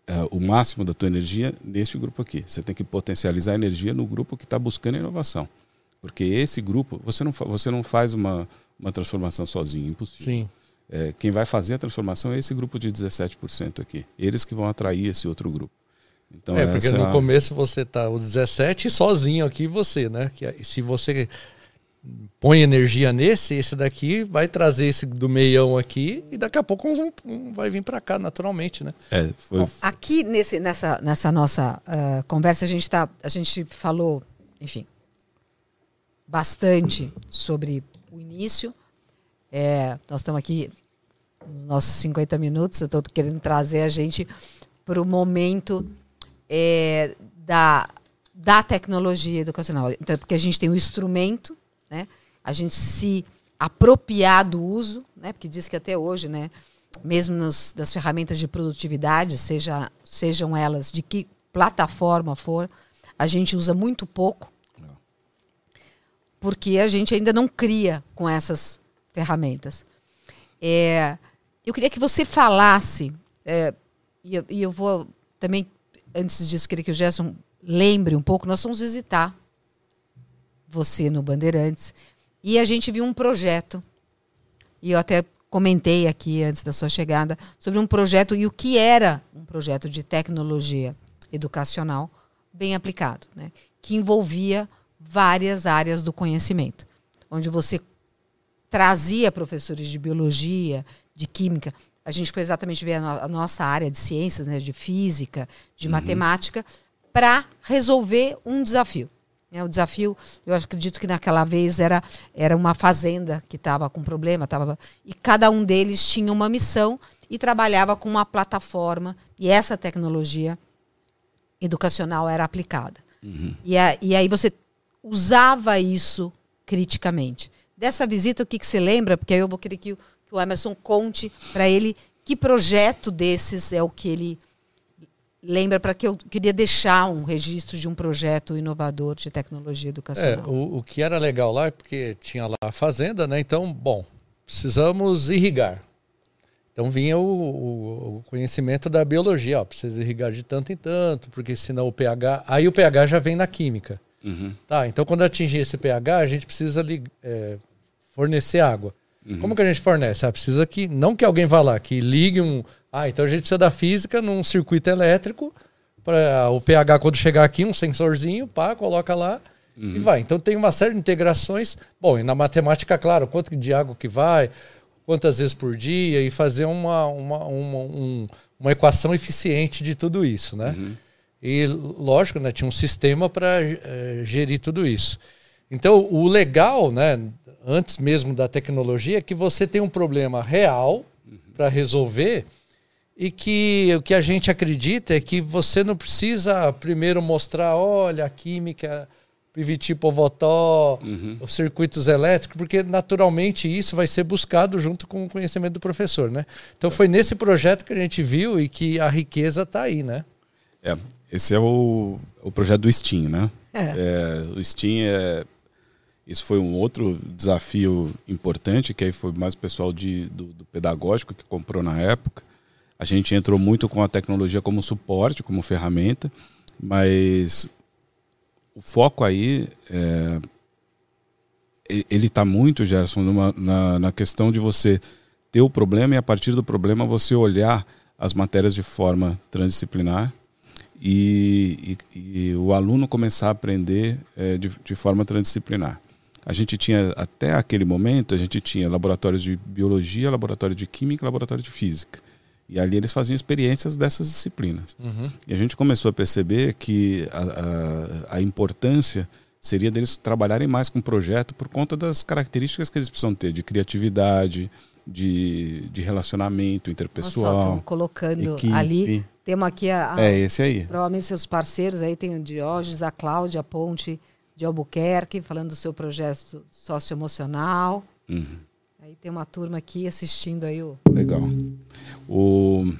é, o máximo da tua energia nesse grupo aqui. Você tem que potencializar a energia no grupo que está buscando inovação. Porque esse grupo, você não, você não faz uma, uma transformação sozinho, impossível. Sim. É, quem vai fazer a transformação é esse grupo de 17% aqui. Eles que vão atrair esse outro grupo. Então, é, porque no começo você tá o 17 sozinho aqui você, né? Que se você põe energia nesse, esse daqui vai trazer esse do meião aqui e daqui a pouco um, um vai vir para cá naturalmente, né? É, foi... Bom, aqui nesse, nessa, nessa nossa uh, conversa a gente tá, a gente falou, enfim, bastante sobre o início. É, nós estamos aqui nos nossos 50 minutos, eu estou querendo trazer a gente para o momento é, da, da tecnologia educacional. Então, porque a gente tem o instrumento, né? a gente se apropriar do uso, né? porque diz que até hoje, né? mesmo nos, das ferramentas de produtividade, seja, sejam elas de que plataforma for, a gente usa muito pouco porque a gente ainda não cria com essas ferramentas. É, eu queria que você falasse, é, e, eu, e, eu, vou também, antes disso, queria que o Gerson lembre um pouco, nós fomos visitar você no Bandeirantes, e a gente viu um projeto, e eu até comentei aqui antes da sua chegada, sobre um projeto e o que era um projeto de tecnologia educacional bem aplicado, né, que envolvia várias áreas do conhecimento, onde você trazia professores de biologia, de química. A gente foi exatamente ver a, no a nossa área de ciências, né, de física, de uhum. matemática, para resolver um desafio. É, o desafio, eu acredito que naquela vez era, era uma fazenda que estava com problema, tava, e cada um deles tinha uma missão e trabalhava com uma plataforma, e essa tecnologia educacional era aplicada. Uhum. E, a, e aí você usava isso criticamente. Dessa visita, o que, que você lembra? Porque aí eu vou querer que, que o Emerson conte para ele que projeto desses é o que ele lembra, para que eu queria deixar um registro de um projeto inovador de tecnologia educacional. É, o, o que era legal lá é porque tinha lá a fazenda, né? Então, bom, precisamos irrigar. Então vinha o, o, o, conhecimento da biologia, ó, precisa irrigar de tanto em tanto, porque senão o pH. Aí o pH já vem na química. Uhum. Tá, então quando atingir esse pH, a gente precisa é, fornecer água. Uhum. Como que a gente fornece? Ah, precisa que, não que alguém vá lá, que ligue um. Ah, então a gente precisa da física num circuito elétrico, para o pH quando chegar aqui, um sensorzinho, pá, coloca lá uhum. e vai. Então tem uma série de integrações. Bom, e na matemática, claro, quanto de água que vai, quantas vezes por dia, e fazer uma, uma, uma, um, uma equação eficiente de tudo isso, né? Uhum. E, lógico, né, tinha um sistema para é, gerir tudo isso. Então, o legal, né, antes mesmo da tecnologia, é que você tem um problema real para resolver e que o que a gente acredita é que você não precisa primeiro mostrar, olha, a química, PVT Povotó, Uhum. os circuitos elétricos, porque naturalmente isso vai ser buscado junto com o conhecimento do professor, né? Então foi nesse projeto que a gente viu e que a riqueza está aí, né? É, esse é o, o projeto do Steam, né? É. É, o Steam é. Isso foi um outro desafio importante, que aí foi mais o pessoal de, do, do pedagógico que comprou na época. A gente entrou muito com a tecnologia como suporte, como ferramenta, mas o foco aí é, ele está muito, Gerson, numa- na, na questão de você ter o problema e a partir do problema você olhar as matérias de forma transdisciplinar e, e- e o aluno começar a aprender eh, de, de forma transdisciplinar. A gente tinha, até aquele momento, a gente tinha laboratórios de biologia, laboratório de química, laboratório de física. E ali eles faziam experiências dessas disciplinas. E a gente começou a perceber que a, a, a importância seria deles trabalharem mais com o projeto por conta das características que eles precisam ter, de criatividade, de, de relacionamento interpessoal. estão colocando equipe. ali. Temos aqui a, a- É esse aí. provavelmente seus parceiros aí, tem o Diógenes, a Cláudia, a Ponte de Albuquerque, falando do seu projeto socioemocional. Uhum. Aí tem uma turma aqui assistindo aí o. Legal. O...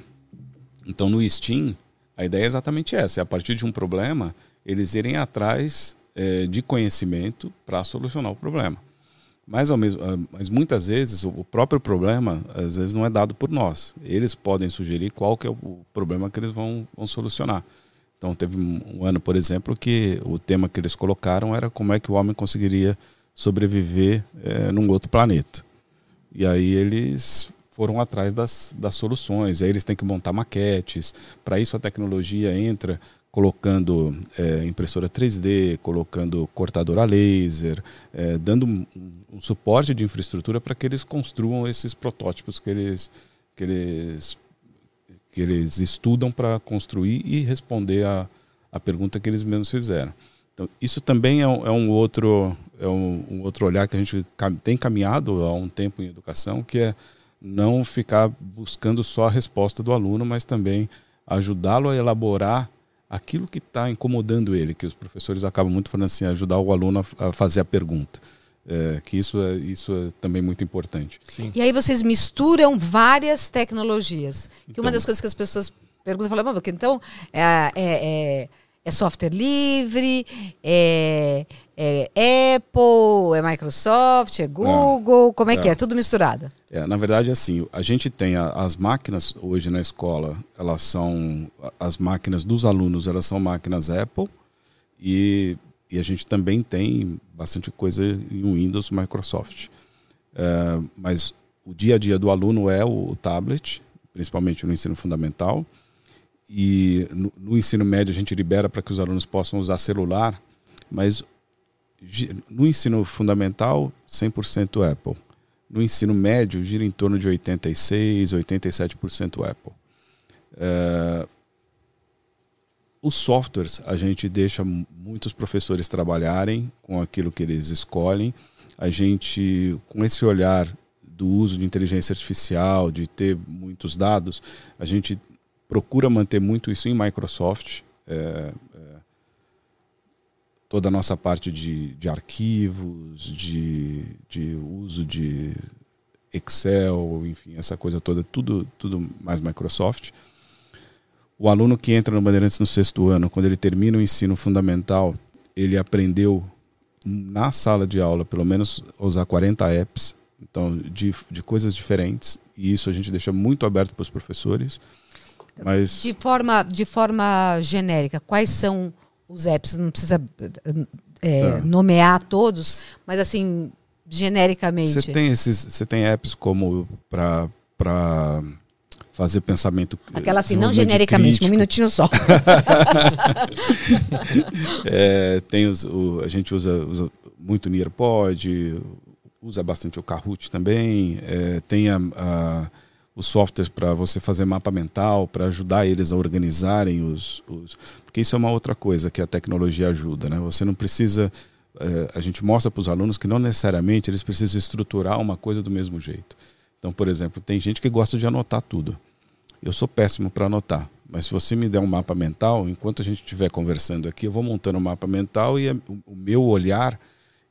Então, no Steam, a ideia é exatamente essa: é a partir de um problema, eles irem atrás eh, de conhecimento para solucionar o problema. Mas, ao mesmo, mas muitas vezes o próprio problema, às vezes, não é dado por nós. Eles podem sugerir qual que é o problema que eles vão, vão solucionar. Então, teve um ano, por exemplo, que o tema que eles colocaram era como é que o homem conseguiria sobreviver eh, num outro planeta. E aí eles foram atrás das, das soluções. Aí eles têm que montar maquetes. Para isso a tecnologia entra colocando eh, impressora 3D, colocando cortador a laser, eh, dando um, um suporte de infraestrutura para que eles construam esses protótipos que eles, que eles, que eles estudam para construir e responder a, a pergunta que eles mesmos fizeram. Então, isso também é um, é um outro é um, um outro olhar que a gente tem caminhado há um tempo em educação, que é não ficar buscando só a resposta do aluno, mas também ajudá-lo a elaborar aquilo que está incomodando ele, que os professores acabam muito falando assim, ajudar o aluno a, a fazer a pergunta. É, que isso é, isso é também muito importante. E aí vocês misturam várias tecnologias. Que uma Então- das coisas que as pessoas perguntam, falam, "Mas, porque então é, é, é- é software livre, é, é Apple, é Microsoft, é Google, como é, que é. é? Tudo misturado. É, na verdade, assim, a gente tem a- as máquinas hoje na escola, elas são as máquinas dos alunos, elas são máquinas Apple e, e a gente também tem bastante coisa em Windows, Microsoft. É, mas o dia a dia do aluno é o, o tablet, principalmente no ensino fundamental. E no, no ensino médio a gente libera para que os alunos possam usar celular, mas no ensino fundamental 100% Apple. No ensino médio gira em torno de 86, 87% Apple. É, os softwares a gente deixa mu- muitos professores trabalharem com aquilo que eles escolhem. A gente, com esse olhar do uso de inteligência artificial, de ter muitos dados, a gente procura manter muito isso em Microsoft. É, toda a nossa parte de, de arquivos, de, de uso de Excel, enfim, essa coisa toda, tudo, tudo mais Microsoft. O aluno que entra no Bandeirantes no sexto ano, quando ele termina o ensino fundamental, ele aprendeu na sala de aula, pelo menos, a usar 40 apps, então, de, de coisas diferentes, e isso a gente deixa muito aberto para os professores. Mas De forma, de forma genérica, quais são os apps? Não precisa é, Tá. nomear todos, mas assim, genericamente. Você tem esses, você tem apps como para para fazer pensamento. Aquela assim, não genericamente, um crítico. minutinho só. É, tem os, o, a gente usa, usa muito o Nearpod, usa bastante o Kahoot também. é, tem a, a, os softwares para você fazer mapa mental, para ajudar eles a organizarem os, os. Porque isso é uma outra coisa que a tecnologia ajuda. Né? Você não precisa. é, a gente mostra para os alunos que não necessariamente eles precisam estruturar uma coisa do mesmo jeito. Então, por exemplo, tem gente que gosta de anotar tudo. Eu sou péssimo para anotar, mas se você me der um mapa mental, enquanto a gente estiver conversando aqui, eu vou montando um mapa mental e o meu olhar,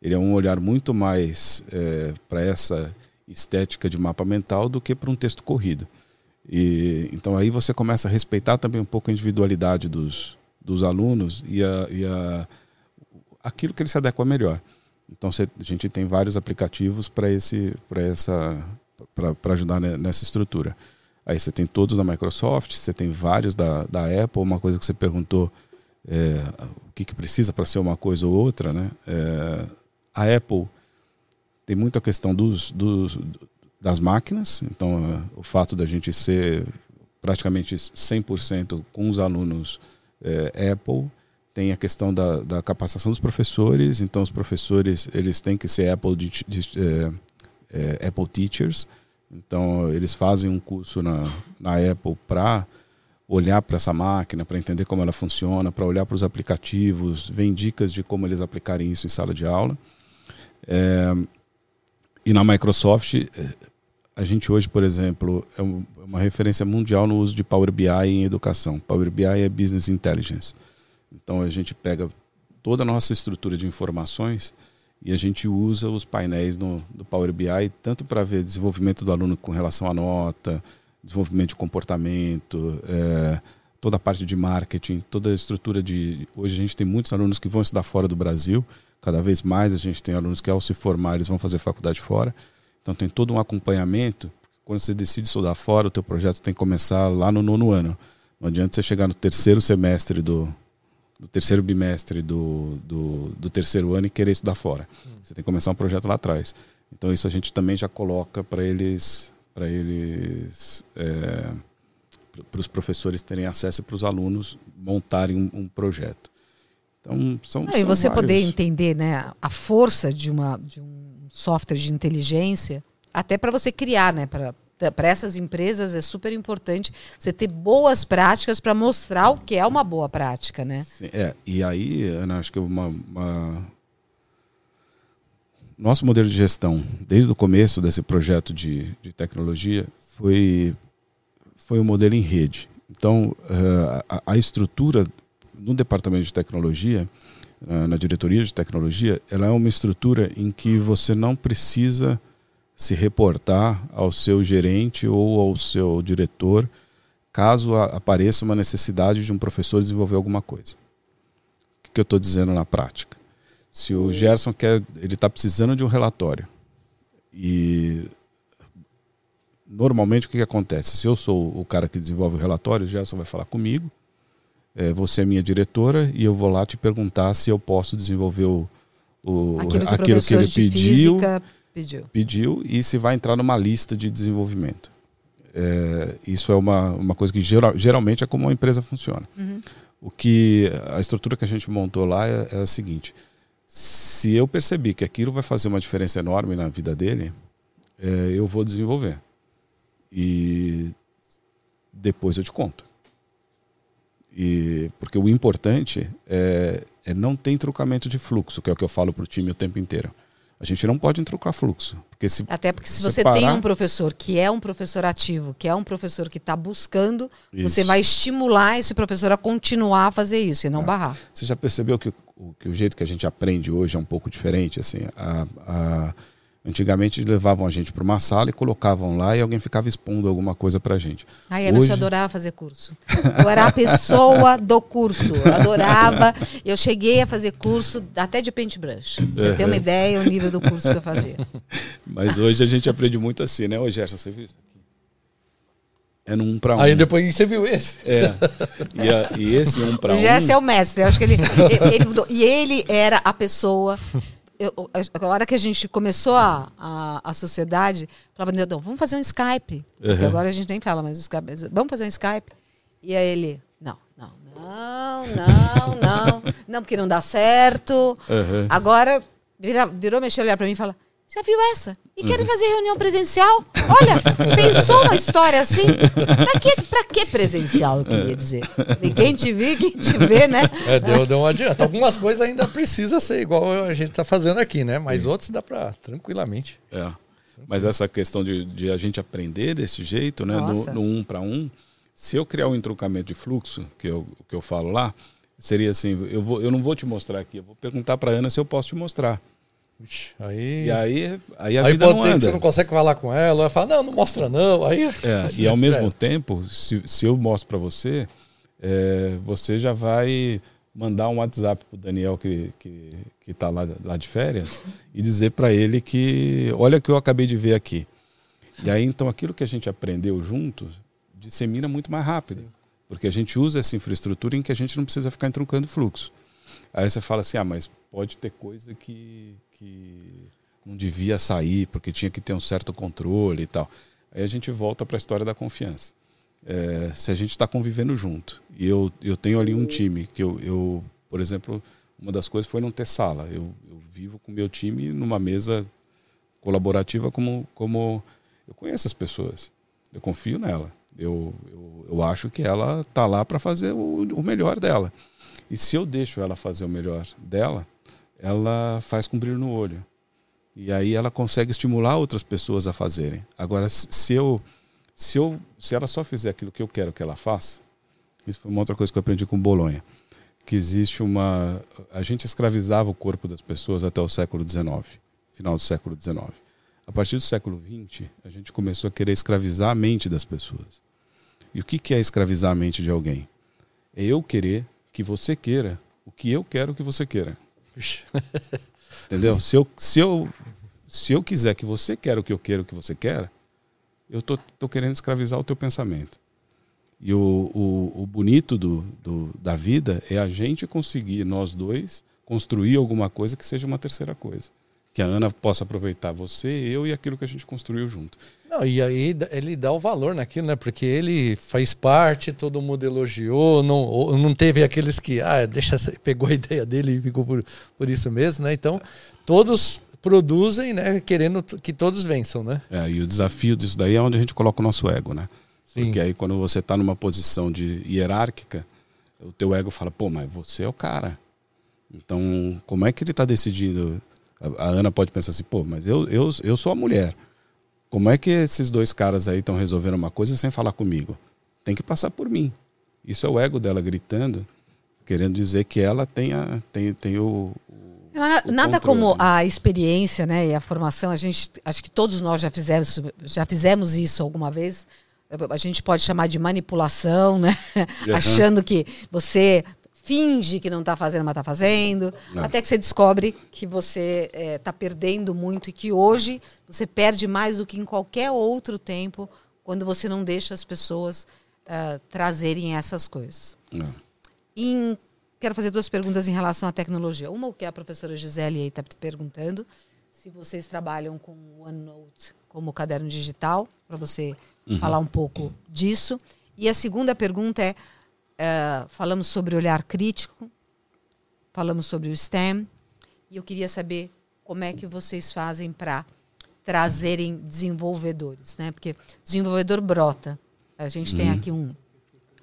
ele é um olhar muito mais é, para essa estética de mapa mental do que para um texto corrido. E, então aí você começa a respeitar também um pouco a individualidade dos, dos alunos e, a, e a, aquilo que ele se adequa melhor. Então a gente tem vários aplicativos para esse para essa para ajudar nessa estrutura. Aí você tem todos da Microsoft, você tem vários da, da Apple. Uma coisa que você perguntou, é, o que, que precisa para ser uma coisa ou outra, né? É, a Apple tem muita questão dos, dos, das máquinas, então é, o fato da gente ser praticamente 100% com os alunos é, Apple, tem a questão da, da, capacitação dos professores, então os professores eles têm que ser Apple, de, de, é, Apple Teachers, então eles fazem um curso na, na Apple para olhar para essa máquina, para entender como ela funciona, para olhar para os aplicativos, vem dicas de como eles aplicarem isso em sala de aula. É, e na Microsoft, é, a gente hoje, por exemplo, é, é uma referência mundial no uso de Power BI em educação. Power BI é Business Intelligence. Então a gente pega toda a nossa estrutura de informações e a gente usa os painéis no, do Power BI tanto para ver desenvolvimento do aluno com relação à nota, desenvolvimento de comportamento, é, toda a parte de marketing, toda a estrutura de. Hoje a gente tem muitos alunos que vão estudar fora do Brasil Cada vez mais a gente tem alunos que, ao se formar, eles vão fazer faculdade fora. Então, tem todo um acompanhamento. Quando você decide estudar fora, o teu projeto tem que começar lá no nono ano. Não adianta você chegar no terceiro semestre do, do terceiro bimestre do, do, do, terceiro ano e querer estudar fora. Você tem que começar um projeto lá atrás. Então, isso a gente também já coloca para eles, para eles, é, para os professores terem acesso e para os alunos montarem um, um projeto. Então, são, ah, são e você vários... poder entender né, a força de, uma, de um software de inteligência, até para você criar, né, para para essas empresas é super importante você ter boas práticas para mostrar o que é uma boa prática, né? Sim, é, e aí, Ana, acho que uma, uma, nosso modelo de gestão, desde o começo desse projeto de, de tecnologia, foi, foi um modelo em rede. Então, uh, a, a estrutura no departamento de tecnologia, na diretoria de tecnologia, ela é uma estrutura em que você não precisa se reportar ao seu gerente ou ao seu diretor caso apareça uma necessidade de um professor desenvolver alguma coisa. O que eu estou dizendo na prática? Se o Gerson quer, ele está precisando de um relatório e normalmente o que, que acontece? Se eu sou o cara que desenvolve o relatório, o Gerson vai falar comigo é, você é minha diretora e eu vou lá te perguntar se eu posso desenvolver o, o aquilo que, aquilo que ele pediu, pediu, pediu e se vai entrar numa lista de desenvolvimento. É, isso é uma, uma coisa que geral, geralmente é como uma empresa funciona. Uhum. O que a estrutura que a gente montou lá é, é a seguinte: se eu perceber que aquilo vai fazer uma diferença enorme na vida dele, é, eu vou desenvolver e depois eu te conto. E, porque o importante é, é não ter trocamento de fluxo, que é o que eu falo para o time o tempo inteiro. A gente não pode trocar fluxo. Porque se Até porque se você parar... tem um professor que é um professor ativo, que é um professor que está buscando, isso. você vai estimular esse professor a continuar a fazer isso e não é. barrar. Você já percebeu que o, que o jeito que a gente aprende hoje é um pouco diferente? Assim, a, a Antigamente levavam a gente para uma sala e colocavam lá e alguém ficava expondo alguma coisa para a gente. Ai, Hoje... eu adorava fazer curso. Eu era a pessoa do curso. Eu adorava. Eu cheguei a fazer curso até de paintbrush. Pra você ter uma ideia, o nível do curso que eu fazia. Mas hoje a gente aprende muito assim, né? Ô, Gerson, você viu isso? É no um para um. Aí depois você viu esse. É. E, a, e esse um para um. O Gerson é o mestre. Eu acho que ele, ele, ele mudou. E ele era a pessoa eu, a hora que a gente começou a, a, a sociedade, falava, não, vamos fazer um Skype. Uhum. Agora a gente nem fala mais Skype. Vamos fazer um Skype. E aí ele, não, não, não, não, não, não, porque não dá certo. Uhum. Agora, vira, virou, mexeu, olhar para mim e fala, já viu essa? E querem uhum. fazer reunião presencial? Olha, pensou uma história assim? Pra que, pra que presencial, eu queria dizer? E quem te vê, quem te vê, né? É, deu, deu uma adianta. Algumas coisas ainda precisa ser igual a gente tá fazendo aqui, né? Mas Sim. outros dá para tranquilamente. É. Mas essa questão de, de a gente aprender desse jeito, né? No, no, um para um, Se eu criar um entroncamento de fluxo, que eu, que eu falo lá, seria assim, eu, vou, eu não vou te mostrar aqui, eu vou perguntar para Ana se eu posso te mostrar. Aí, E aí, aí a aí vida pode não ter que anda. você não consegue falar com ela, ela fala, não, não mostra não. Aí, É, e ao mesmo É. tempo, se, se eu mostro para você, é, você já vai mandar um WhatsApp pro Daniel que, que, que tá lá, lá de férias e dizer para ele que olha o que eu acabei de ver aqui. E aí então aquilo que a gente aprendeu juntos dissemina muito mais rápido. Porque a gente usa essa infraestrutura em que a gente não precisa ficar entroncando fluxo. Aí você fala assim, ah, mas pode ter coisa que, que não devia sair, porque tinha que ter um certo controle e tal. Aí a gente volta para a história da confiança. É, se a gente está convivendo junto, e eu, eu tenho ali um time, que eu, eu, por exemplo, uma das coisas foi não ter sala. Eu, eu vivo com meu time numa mesa colaborativa como, como eu conheço as pessoas, eu confio nela. Eu, eu, eu acho que ela está lá para fazer o, o melhor dela. E se eu deixo ela fazer o melhor dela, ela faz brilho no olho. E aí ela consegue estimular outras pessoas a fazerem. Agora, se eu, se eu, se ela só fizer aquilo que eu quero que ela faça, isso foi uma outra coisa que eu aprendi com Bolonha, que existe uma, a gente escravizava o corpo das pessoas até o século XIX, final do século XIX. A partir do século XX, a gente começou a querer escravizar a mente das pessoas. E o que é escravizar a mente de alguém? É eu querer que você queira o que eu quero que você queira. Entendeu? Se eu, se eu, se eu quiser que você queira o que eu quero que você quer, eu tô, tô querendo escravizar o teu pensamento. E o, o, o bonito do, do, da vida é a gente conseguir, nós dois, construir alguma coisa que seja uma terceira coisa. Que a Ana possa aproveitar você, eu e aquilo que a gente construiu junto. Não, e aí ele dá o valor naquilo, né? Porque ele faz parte, todo mundo elogiou, não, não teve aqueles que, ah, deixa, pegou a ideia dele e ficou por, por isso mesmo, né? Então, todos produzem, né? Querendo que todos vençam, né? É, e o desafio disso daí é onde a gente coloca o nosso ego, né? Sim. Porque aí quando você está numa posição de hierárquica, o teu ego fala, pô, mas você é o cara. Então, como é que ele está decidindo? A, a Ana pode pensar assim, pô, mas eu, eu, eu sou a mulher. Como é que esses dois caras aí estão resolvendo uma coisa sem falar comigo? Tem que passar por mim. Isso é o ego dela gritando, querendo dizer que ela tem, a, tem, tem o, nada como a experiência, né, e a formação. A gente, acho que todos nós já fizemos, já fizemos isso alguma vez. A gente pode chamar de manipulação, né? Aham. Achando que você finge que não está fazendo, mas está fazendo. Não. Até que você descobre que você está perdendo muito e que hoje você perde mais do que em qualquer outro tempo quando você não deixa as pessoas ah, trazerem essas coisas. Em- quero fazer duas perguntas em relação à tecnologia. Uma, o que a professora Gisele está perguntando, se vocês trabalham com OneNote como caderno digital, para você falar um pouco disso. E a segunda pergunta é, eh, falamos sobre olhar crítico, falamos sobre o STEM, e eu queria saber como é que vocês fazem para trazerem desenvolvedores, né? Porque desenvolvedor brota. A gente tem aqui um,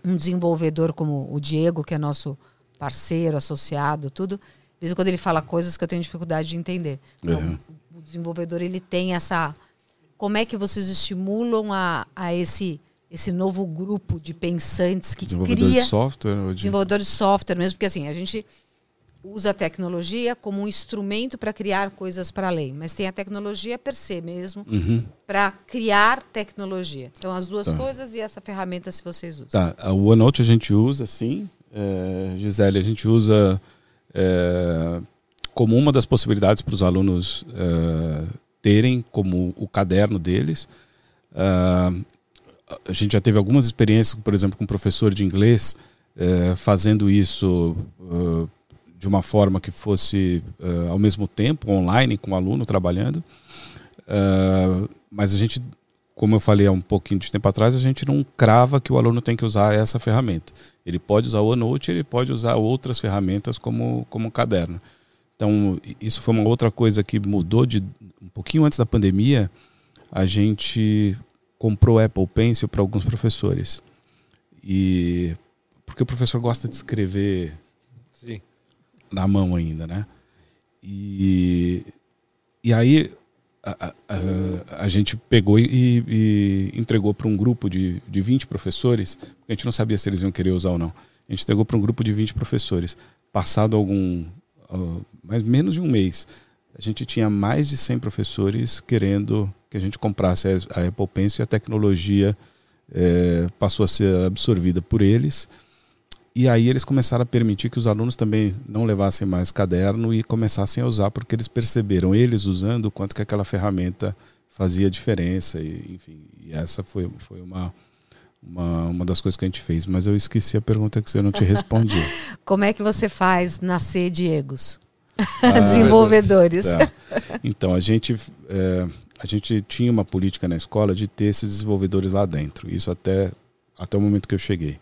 um desenvolvedor como o Diego, que é nosso parceiro, associado, tudo. De vez em quando ele fala coisas que eu tenho dificuldade de entender. Então, Uhum. o desenvolvedor ele tem essa. Como é que vocês estimulam a, a esse esse novo grupo de pensantes que Desenvolvedor cria de software de... desenvolvedor de software mesmo, porque assim, a gente usa a tecnologia como um instrumento para criar coisas para além, mas tem a tecnologia per se mesmo Uhum. para criar tecnologia. Então as duas Tá. coisas e essa ferramenta se vocês usam. Tá, a OneNote a gente usa, sim. É, Gisele, a gente usa é, como uma das possibilidades para os alunos é, terem como o caderno deles. Ah, a gente já teve algumas experiências, por exemplo, com um professor de inglês é, fazendo isso ah, de uma forma que fosse ah, ao mesmo tempo online com o aluno trabalhando. Mas a gente como eu falei há um pouquinho de tempo atrás, a gente não crava que o aluno tem que usar essa ferramenta. Ele pode usar o OneNote, ele pode usar outras ferramentas como, como caderno. Então, isso foi uma outra coisa que mudou de um pouquinho antes da pandemia. A gente comprou Apple Pencil para alguns professores. E porque o professor gosta de escrever Sim. na mão ainda, né? E, e aí a, a, a, gente pegou e, e entregou para um grupo de, de 20 professores, porque a gente não sabia se eles iam querer usar ou não. A gente entregou para um grupo de 20 professores. Passado algum. Uh, mais menos de um mês, a gente tinha mais de 100 professores querendo que a gente comprasse a Apple Pencil e a tecnologia é, passou a ser absorvida por eles. E aí eles começaram a permitir que os alunos também não levassem mais caderno e começassem a usar, porque eles perceberam, eles usando, o quanto que aquela ferramenta fazia diferença. E, enfim, e essa foi, foi uma, uma, uma das coisas que a gente fez. Mas eu esqueci a pergunta que você não te respondi. Como é que você faz nascer Diegos? Ah, Desenvolvedores. Tá. Então, a gente, é, a gente tinha uma política na escola de ter esses desenvolvedores lá dentro. Isso até, até o momento que eu cheguei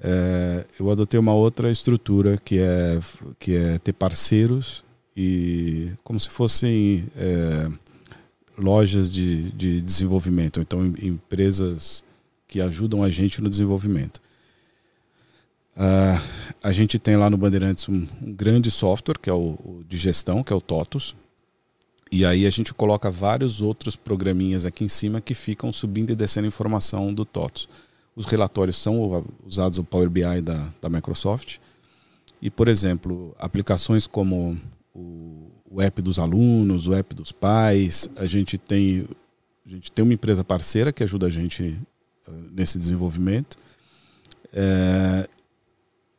é, eu adotei uma outra estrutura que é, que é ter parceiros e como se fossem é, lojas de, de desenvolvimento, então empresas que ajudam a gente no desenvolvimento. Uh, a gente tem lá no Bandeirantes um, um grande software, que é o, o, de gestão, que é o TOTUS. E aí a gente coloca vários outros programinhas aqui em cima que ficam subindo e descendo informação do TOTUS. Os relatórios são usados no Power BI da, da Microsoft. E, por exemplo, aplicações como o, o app dos alunos, o app dos pais, a gente tem, a gente tem uma empresa parceira que ajuda a gente uh, nesse desenvolvimento. É,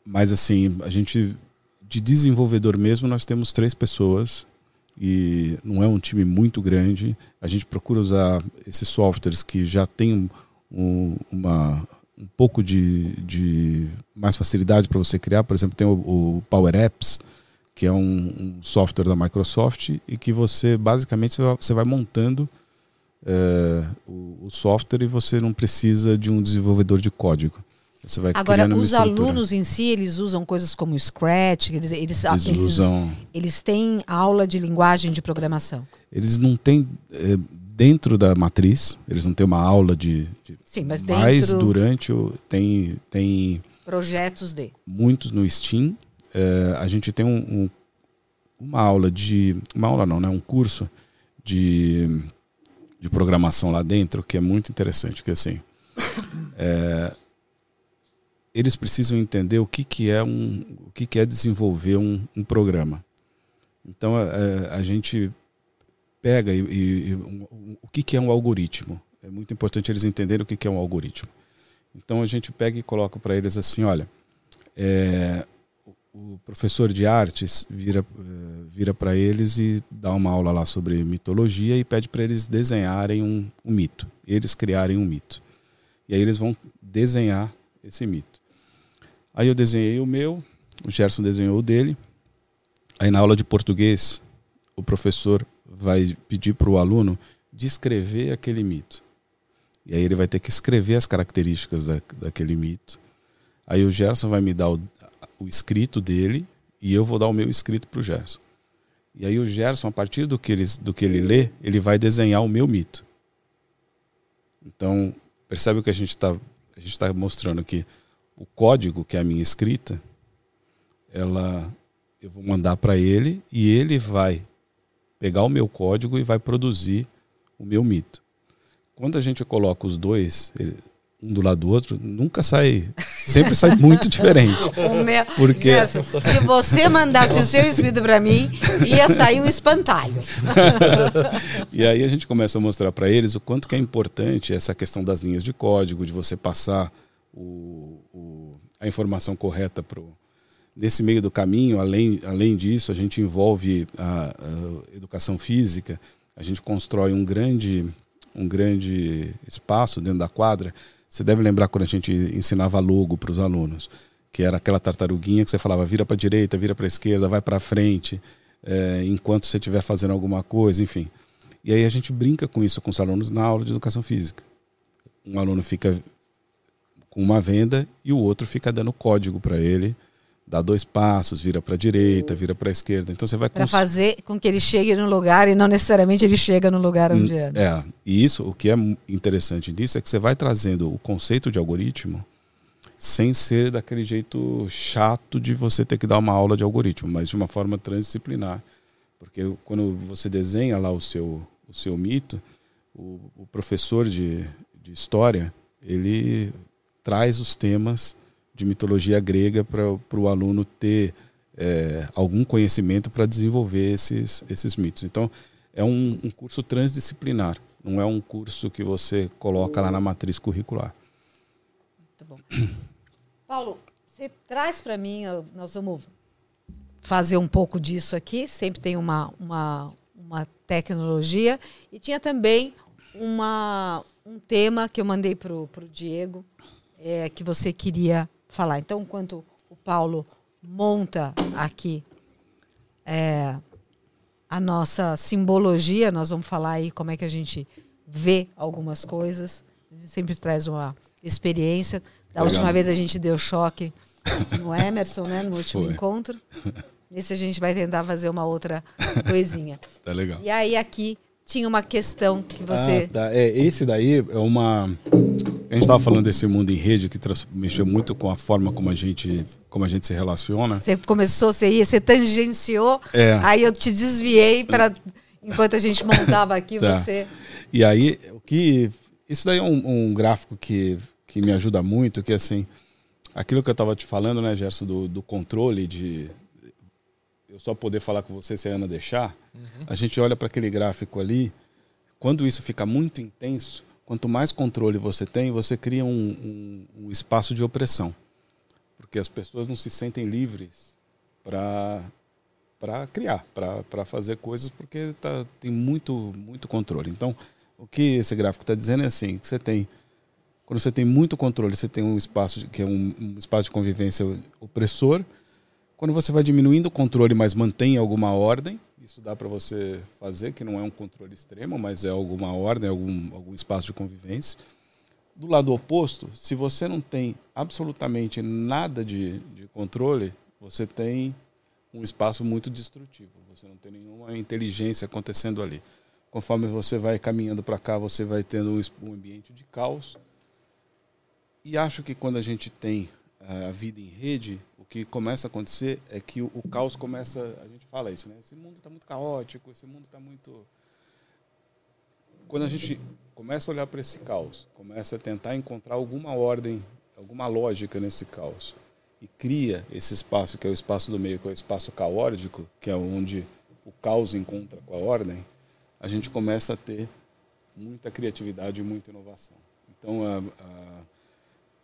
mas, assim, a gente, de desenvolvedor mesmo, nós temos três pessoas e não é um time muito grande. A gente procura usar esses softwares que já têm um, uma, um pouco de, de mais facilidade para você criar. Por exemplo, tem o, o Power Apps, que é um, um, software da Microsoft e que você basicamente você vai, montando é, o, o, software e você não precisa de um desenvolvedor de código. Agora, os alunos em si, eles usam coisas como Scratch, eles, eles, eles, eles, usam... eles têm aula de linguagem de programação. Eles não têm é, dentro da matriz, eles não têm uma aula de. de Sim, mas dentro. Mas durante o. Tem, tem. Projetos de. Muitos no Steam. É, a gente tem um, um, uma aula de. Uma aula não, né? Um curso de, de programação lá dentro que é muito interessante. Que assim. É, eles precisam entender o que, que é um o que, que é desenvolver um, um programa. Então a, a gente pega e, e, e o que, que é um algoritmo. É muito importante eles entenderem o que, que é um algoritmo. Então a gente pega e coloca para eles assim, olha, é, o professor de artes vira, é, vira para eles e dá uma aula lá sobre mitologia e pede para eles desenharem um, um, mito, eles criarem um mito. E aí eles vão desenhar esse mito. Aí eu desenhei o meu, o Gerson desenhou o dele. Aí na aula de português, o professor vai pedir para o aluno descrever aquele mito. E aí ele vai ter que escrever as características da, daquele mito. Aí o Gerson vai me dar o, o escrito dele e eu vou dar o meu escrito para o Gerson. E aí o Gerson, a partir do que, ele, do que ele lê, ele vai desenhar o meu mito. Então, percebe o que a gente está está mostrando aqui? O código, que é a minha escrita, ela eu vou mandar para ele e ele vai pegar o meu código e vai produzir o meu mito. Quando a gente coloca os dois, um do lado do outro, nunca sai, sempre sai muito diferente. Meu, porque Gerson, se você mandasse o seu escrito para mim, ia sair um espantalho. e aí a gente começa a mostrar para eles o quanto que é importante essa questão das linhas de código, de você passar o, o, a informação correta para o nesse meio do caminho, além, além disso, a gente envolve a, a, educação física, a gente constrói um grande, um grande espaço dentro da quadra. Você deve lembrar quando a gente ensinava logo para os alunos, que era aquela tartaruguinha que você falava vira para a direita, vira para a esquerda, vai para frente, é, enquanto você estiver fazendo alguma coisa, enfim. E aí a gente brinca com isso com os alunos na aula de educação física. Um aluno fica com uma venda e o outro fica dando código para ele dá dois passos, vira para a direita, vira para a esquerda. Então você vai para fazer com que ele chegue no lugar e não necessariamente ele chega no lugar onde é. É, e isso, o que é interessante disso é que você vai trazendo o conceito de algoritmo sem ser daquele jeito chato de você ter que dar uma aula de algoritmo, mas de uma forma transdisciplinar Porque quando você desenha lá o seu, o seu mito, o, o professor de, de história, ele traz os temas de mitologia grega para o aluno ter é, algum conhecimento para desenvolver esses, esses mitos. Então, é um, um, curso transdisciplinar, não é um curso que você coloca lá na matriz curricular. Muito bom. Paulo, você traz para mim, nós vamos fazer um pouco disso aqui, sempre tem uma, uma, uma tecnologia, e tinha também uma, um tema que eu mandei para o Diego, é, que você queria falar. Então, enquanto o Paulo monta aqui é, a nossa simbologia, nós vamos falar aí como é que a gente vê algumas coisas. A gente sempre traz uma experiência. Da Legal. última vez a gente deu choque no Emerson, né, no último Foi. encontro. Nesse a gente vai tentar fazer uma outra coisinha. tá legal. E aí aqui tinha uma questão que você. Ah, tá. é, esse daí é uma. A gente estava falando desse mundo em rede que mexeu muito com a forma como a gente, como a gente se relaciona. Você começou, você ia, você tangenciou, é. aí eu te desviei para enquanto a gente montava aqui tá. você. E aí o que isso daí é um, um, gráfico que, que me ajuda muito, que assim aquilo que eu estava te falando, né, Gerson, do, do controle de eu só poder falar com você se a Ana deixar, uhum. a gente olha para aquele gráfico ali, quando isso fica muito intenso, quanto mais controle você tem, você cria um, um, um espaço de opressão. Porque as pessoas não se sentem livres para para criar, para fazer coisas, porque tá, tem muito, muito controle. Então, o que esse gráfico está dizendo é assim, que você tem, quando você tem muito controle, você tem um espaço que é um, um espaço de convivência opressor, quando você vai diminuindo o controle, mas mantém alguma ordem, isso dá para você fazer, que não é um controle extremo, mas é alguma ordem, algum, algum espaço de convivência. Do lado oposto, se você não tem absolutamente nada de, de controle, você tem um espaço muito destrutivo. Você não tem nenhuma inteligência acontecendo ali. Conforme você vai caminhando para cá, você vai tendo um, um ambiente de caos. E acho que quando a gente tem a vida em rede, o que começa a acontecer é que o, o caos começa. A gente fala isso, né? Esse mundo está muito caótico, esse mundo está muito. Quando a gente começa a olhar para esse caos, começa a tentar encontrar alguma ordem, alguma lógica nesse caos, e cria esse espaço que é o espaço do meio, que é o espaço caótico, que é onde o caos encontra com a ordem, a gente começa a ter muita criatividade e muita inovação. Então, a, a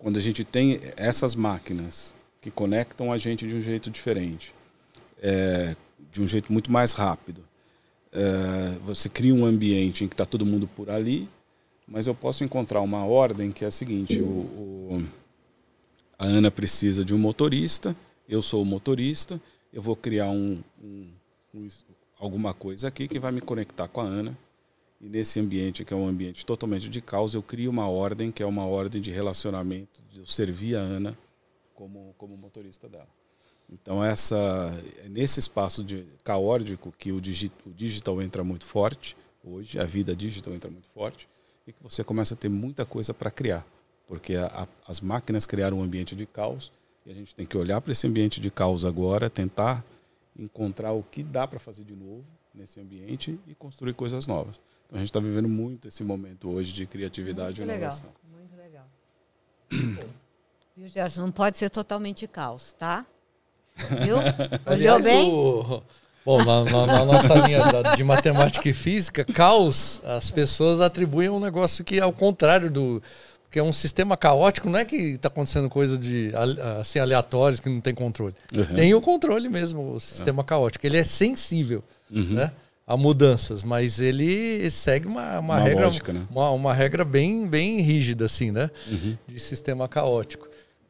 quando a gente tem essas máquinas que conectam a gente de um jeito diferente, é, de um jeito muito mais rápido, é, você cria um ambiente em que está todo mundo por ali, mas eu posso encontrar uma ordem que é a seguinte: o, o, a Ana precisa de um motorista, eu sou o motorista, eu vou criar um, um, um, alguma coisa aqui que vai me conectar com a Ana e nesse ambiente, que é um ambiente totalmente de caos, eu crio uma ordem, que é uma ordem de relacionamento, eu servir a Ana como, como motorista dela. Então, essa, nesse espaço de caótico que o, digi, o digital entra muito forte, hoje, a vida digital entra muito forte, e que você começa a ter muita coisa para criar. Porque a, a, as máquinas criaram um ambiente de caos, e a gente tem que olhar para esse ambiente de caos agora, tentar encontrar o que dá para fazer de novo nesse ambiente e construir coisas novas. A gente está vivendo muito esse momento hoje de criatividade muito e inovação. Legal, muito legal. Viu, Gerson? Não pode ser totalmente caos, tá? Viu? Olhou bem? O... Bom, na, na, na nossa linha de matemática e física, caos, as pessoas atribuem um negócio que é ao contrário do. Porque é um sistema caótico, não é que está acontecendo coisa de assim, aleatórios que não tem controle. Uhum. Tem o controle mesmo, o sistema é. caótico. Ele é sensível. Uhum. Né? A mudanças, mas ele segue uma, uma, uma regra, lógica, né? uma, uma, regra bem, bem rígida, assim, né? Uhum. De sistema caótico.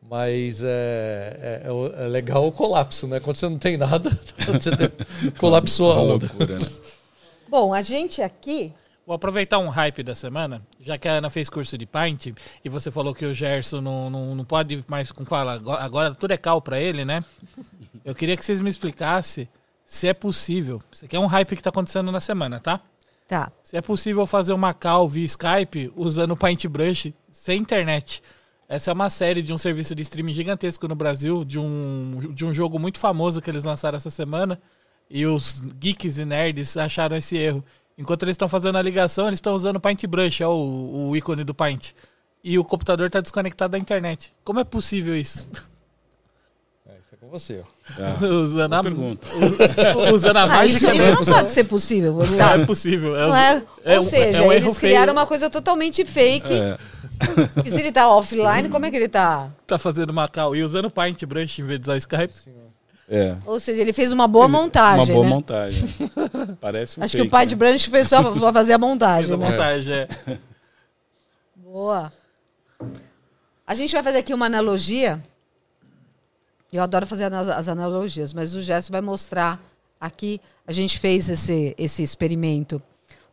Mas é, é, é, legal o colapso, né? Quando você não tem nada, você tem, colapsou a onda. Loucura, né? Bom, a gente aqui. Vou aproveitar um hype da semana, já que a Ana fez curso de Paint e você falou que o Gerson não, não, não pode mais, como fala, agora, agora tudo é cal para ele, né? Eu queria que vocês me explicassem se é possível. Isso aqui é um hype que está acontecendo na semana, tá? Tá. Se é possível fazer uma call via Skype usando o Paintbrush sem internet. Essa é uma série de um serviço de streaming gigantesco no Brasil, de um, de um jogo muito famoso que eles lançaram essa semana. E os geeks e nerds acharam esse erro. Enquanto eles estão fazendo a ligação, eles estão usando o Paintbrush, ó, o, o ícone do Paint. E o computador está desconectado da internet. Como é possível isso? É, isso é com você, ó. É. usando, a, pergunta. usando a Ah, mágica isso, isso mesmo. não pode ser possível. Não é possível. É, Não é? é Ou seja, é um eles feio. criaram uma coisa totalmente fake. É. E se ele tá offline, como é que ele tá? Tá fazendo Macau e usando o Paintbrush em vez de usar o Skype. É. Ou seja, ele fez uma boa montagem, Uma boa né? montagem. Parece um Acho que o fake, pai né? de Branch fez só pra fazer a montagem, Fez a né? montagem, é. Boa. A gente vai fazer aqui uma analogia. Eu adoro fazer as analogias, mas o Gerson vai mostrar aqui. A gente fez esse, esse experimento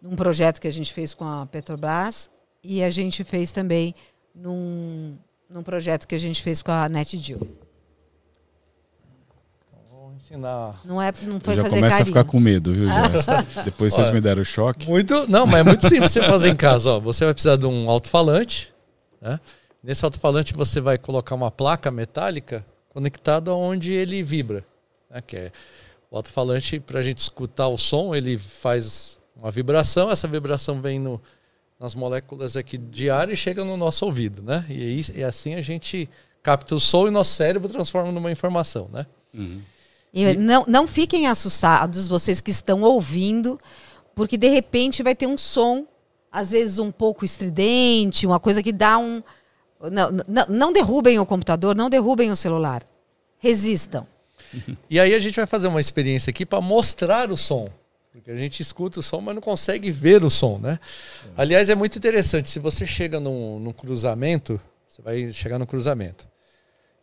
num projeto que a gente fez com a Petrobras e a gente fez também num, num projeto que a gente fez com a NetDeal. Vou ensinar. Não, é, não foi Já fazer começa carinho. a ficar com medo, viu, Gerson? Depois vocês Olha. me deram o choque. Muito, não, mas é muito simples você fazer em casa. Ó. Você vai precisar de um alto-falante. Né? Nesse alto-falante você vai colocar uma placa metálica conectada onde ele vibra. Né? Que é o alto-falante, para a gente escutar o som, ele faz uma vibração. Essa vibração vem no, nas moléculas aqui de ar e chega no nosso ouvido. Né? E, e assim a gente capta o som e nosso cérebro transforma numa informação. Né? Uhum. E não, não fiquem assustados, vocês que estão ouvindo, porque de repente vai ter um som, às vezes um pouco estridente, uma coisa que dá um. Não, não, não derrubem o computador, não derrubem o celular. Resistam. E aí a gente vai fazer uma experiência aqui para mostrar o som. Porque a gente escuta o som, mas não consegue ver o som, né? Aliás, é muito interessante. Se você chega num, num cruzamento, você vai chegar no cruzamento.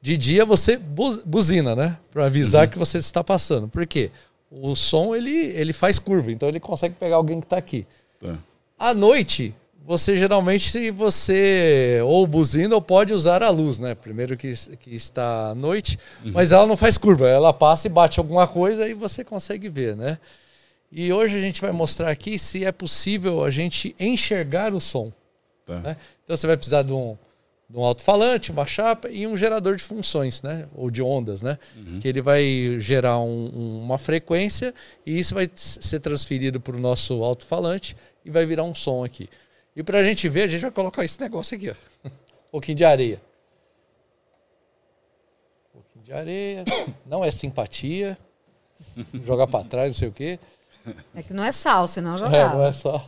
De dia você bu- buzina, né? Para avisar que você está passando. Por quê? O som ele, ele faz curva, então ele consegue pegar alguém que está aqui. Tá. À noite, você geralmente se você ou buzina ou pode usar a luz, né? Primeiro que, que está à noite, mas ela não faz curva, ela passa e bate alguma coisa e você consegue ver, né? E hoje a gente vai mostrar aqui se é possível a gente enxergar o som. Tá. Né? Então você vai precisar de um, de um alto-falante, uma chapa e um gerador de funções, né? Ou de ondas, né? Que ele vai gerar um- um- uma frequência e isso vai ser transferido para o nosso alto-falante e vai virar um som aqui. E para a gente ver, a gente vai colocar esse negócio aqui, ó. Um pouquinho de areia. Um pouquinho de areia. Não é simpatia. Jogar para trás, não sei o quê. É que não é sal, senão É, não jogava. é só.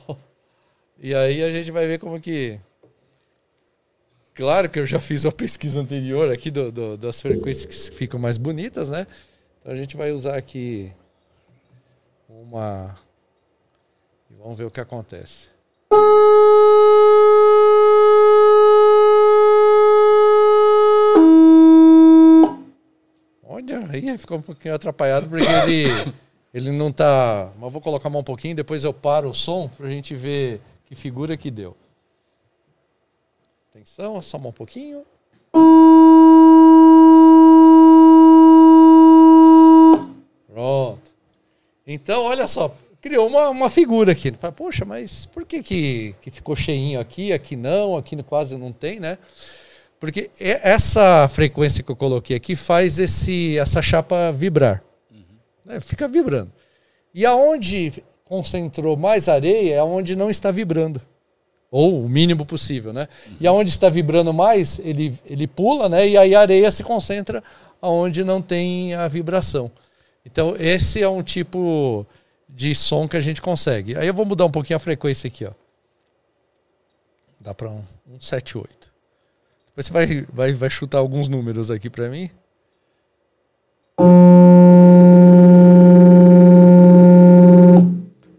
E aí a gente vai ver como que. Claro que eu já fiz a pesquisa anterior aqui do, do- das frequências que ficam mais bonitas, né? Então a gente vai usar aqui uma. E vamos ver o que acontece. Olha, aí ficou um pouquinho atrapalhado porque ele, ele não tá. Mas vou colocar mais um pouquinho, depois eu paro o som pra gente ver que figura que deu. Atenção, só um pouquinho. Pronto. Então, olha só, criou uma, uma figura aqui. Fala, Poxa, mas por que, que, que ficou cheinho aqui, aqui não, aqui quase não tem, né? Porque essa frequência que eu coloquei aqui faz esse, essa chapa vibrar. Né? Fica vibrando. E aonde concentrou mais areia é onde não está vibrando. Ou o mínimo possível, né? E aonde está vibrando mais, ele, ele pula, né? E aí a areia se concentra aonde não tem a vibração. Então, esse é um tipo de som que a gente consegue. Aí eu vou mudar um pouquinho a frequência aqui, ó. Dá para um, um 78. Depois você vai, vai, vai chutar alguns números aqui para mim.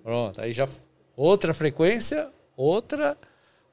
Pronto, aí já outra frequência, outra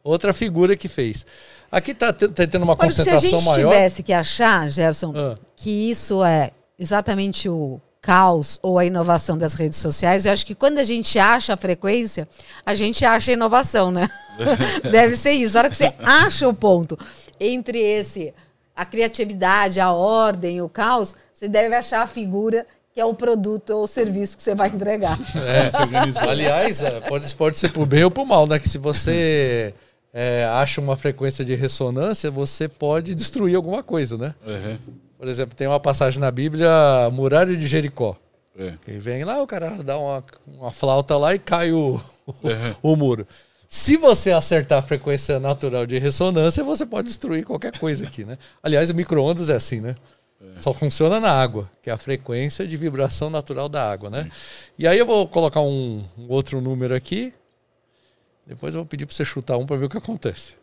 outra figura que fez. Aqui tá, te- tá tendo uma Olha, se a concentração gente maior. tivesse que achar, Gerson, Ah. que isso é exatamente o caos ou a inovação das redes sociais, eu acho que quando a gente acha a frequência, a gente acha a inovação, né? Deve ser isso. A hora que você acha o ponto entre esse, a criatividade, a ordem, o caos, você deve achar a figura que é o produto ou o serviço que você vai entregar. É, aliás, é, pode, pode ser pro bem ou pro mal, né? Que se você é, acha uma frequência de ressonância, você pode destruir alguma coisa, né? Uhum. Por exemplo, tem uma passagem na Bíblia, muralha de Jericó. É. Quem vem lá, o cara dá uma, uma flauta lá e cai o, o, É. o muro. Se você acertar a frequência natural de ressonância, você pode destruir qualquer coisa aqui, né? Aliás, o micro-ondas é assim, né? Só funciona na água, que é a frequência de vibração natural da água, né? E aí eu vou colocar um, um outro número aqui. Depois eu vou pedir para você chutar um para ver o que acontece.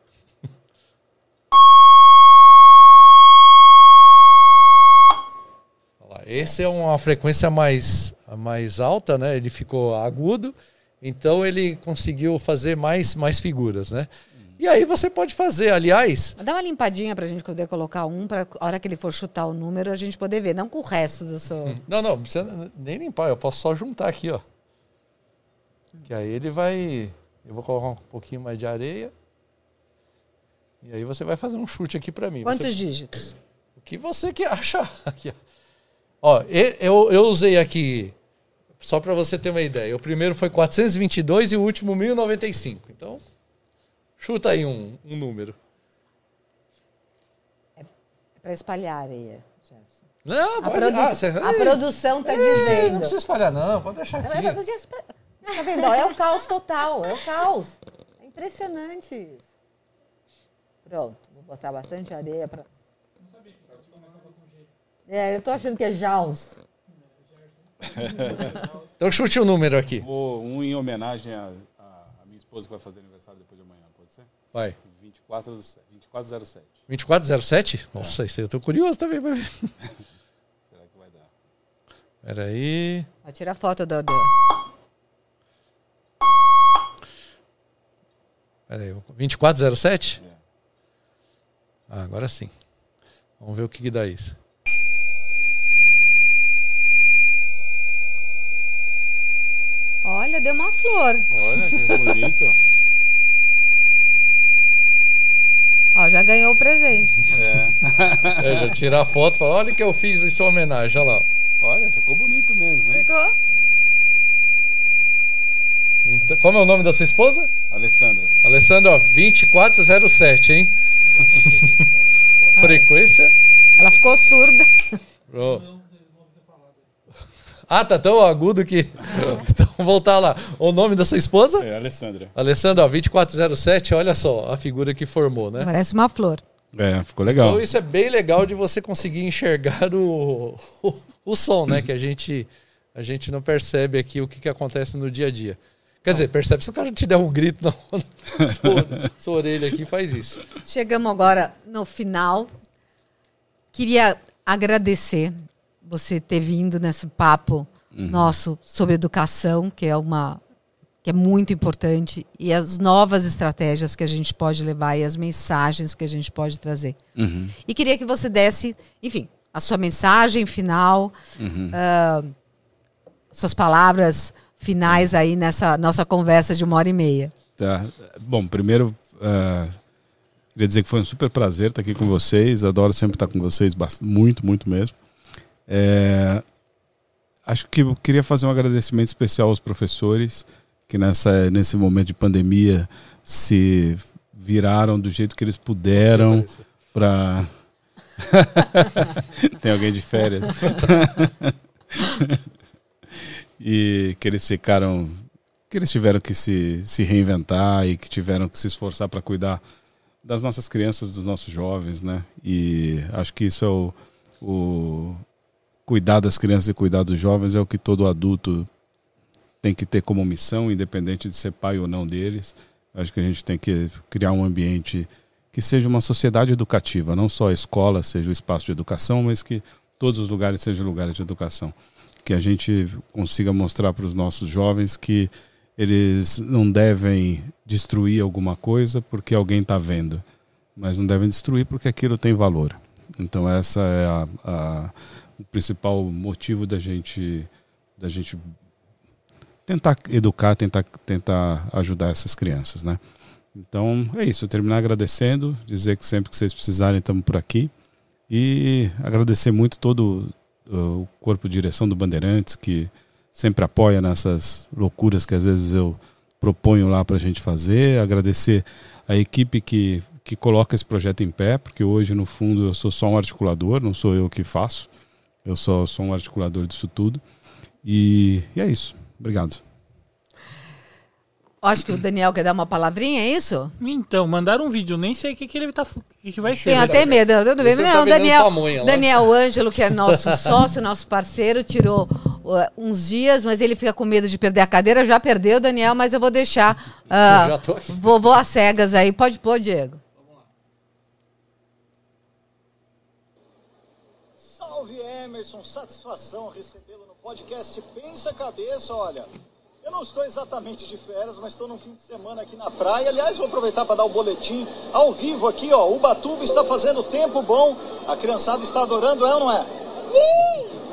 Olha lá, Esse é uma frequência mais, mais alta, né? Ele ficou agudo, então ele conseguiu fazer mais, mais figuras, né? E aí você pode fazer, aliás, Dá uma limpadinha pra gente poder colocar um, pra a hora que ele for chutar o número, a gente poder ver, não com o resto do seu. Não, não, não precisa nem limpar, eu posso só juntar aqui, ó. Que aí ele vai. Eu vou colocar um pouquinho mais de areia. E aí você vai fazer um chute aqui pra mim. Quantos Você- dígitos? o que você que acha? Aqui, ó. Ó, eu, eu usei aqui, só pra você ter uma ideia. O primeiro foi 422 e o último 1095. Então, chuta aí um, um número. É pra espalhar areia. Não, A, pode produ- ah, você- a produção tá ei, Não dizendo. precisa espalhar, não. Pode deixar Não, aqui. é pra- pra- Tá vendo? É o caos total, é o caos. É impressionante isso. Pronto, vou botar bastante areia pra. É, eu tô achando que é Jaws. Então chute o número aqui. Vou um em homenagem à minha esposa que vai fazer aniversário depois de amanhã, pode ser? Vai. 24, 2407. 2407? Nossa, isso aí eu tô curioso também pra ver. Será que vai dar? Peraí. Vai tirar foto do. do... Peraí. 2407? É. Ah, agora sim. Vamos ver o que, que dá isso. Olha, deu uma flor. Olha que bonito. Ó, já ganhou o presente. É. É, já tirar a foto e falar, olha o que eu fiz em sua homenagem, olha lá. Olha, ficou bonito mesmo, hein? Ficou? Então, como é o nome da sua esposa? Alessandra. Alessandra, ó, 2407, hein? Frequência. Ela ficou surda. Pronto. Ah, tá tão agudo que. então, voltar lá. O nome da sua esposa? É, Alessandra. Alessandra, ó, 2407, olha só a figura que formou, né? Parece uma flor. É, ficou legal. Então isso é bem legal de você conseguir enxergar o, o, o som, né? Que a gente, a gente não percebe aqui o que, que acontece no dia a dia. Quer dizer, percebe se o cara te der um grito na, na sua, sua orelha aqui, faz isso. Chegamos agora no final. Queria agradecer você ter vindo nesse papo nosso sobre educação, que é uma que é muito importante e as novas estratégias que a gente pode levar e as mensagens que a gente pode trazer. Uhum. E queria que você desse, enfim, a sua mensagem final, ah, suas palavras finais aí nessa nossa conversa de uma hora e meia. Tá. Bom, primeiro, ah, queria dizer que foi um super prazer estar aqui com vocês. Adoro sempre estar com vocês, muito, muito mesmo. É, acho que eu queria fazer um agradecimento especial aos professores que nessa, nesse momento de pandemia se viraram do jeito que eles puderam para. Tem alguém de férias? e que eles ficaram que eles tiveram que se, se reinventar e que tiveram que se esforçar para cuidar das nossas crianças, dos nossos jovens, né? E acho que isso é o, o cuidar das crianças e cuidar dos jovens é o que todo adulto tem que ter como missão, independente de ser pai ou não deles. Acho que a gente tem que criar um ambiente que seja uma sociedade educativa, não só a escola seja o espaço de educação, mas que todos os lugares sejam lugares de educação. Que a gente consiga mostrar para os nossos jovens que eles não devem destruir alguma coisa porque alguém está vendo, mas não devem destruir porque aquilo tem valor. Então essa é a, a, o principal motivo da gente da gente tentar educar, tentar tentar ajudar essas crianças, né? Então é isso. Terminar agradecendo, dizer que sempre que vocês precisarem estamos por aqui e agradecer muito todo o corpo de direção do Bandeirantes que sempre apoia nessas loucuras que às vezes eu proponho lá para a gente fazer. Agradecer a equipe que, que coloca esse projeto em pé, porque hoje, no fundo, eu sou só um articulador, não sou eu que faço, eu só sou um articulador disso tudo. E, e é isso. Obrigado. Acho que o Daniel quer dar uma palavrinha, é isso? Então, mandaram um vídeo, nem sei o que, que ele tá. O que, que vai ser. Tenho até medo. Tudo bem. Você tá Não, vendendo Daniel, pamonha lá. Daniel Ângelo, que é nosso sócio, nosso parceiro, tirou uh, uns dias, mas ele fica com medo de perder a cadeira. Já perdeu, Daniel, mas eu vou deixar. ah, Eu já tô aqui. vou, vou às cegas aí. Pode pôr, Diego. Emerson, satisfação recebê-lo no podcast Pensa Cabeça. Olha, eu não estou exatamente de férias, mas estou num fim de semana aqui na praia. Aliás, vou aproveitar para dar o boletim ao vivo aqui, ó. O Batuba está fazendo tempo bom. A criançada está adorando, é ou não é?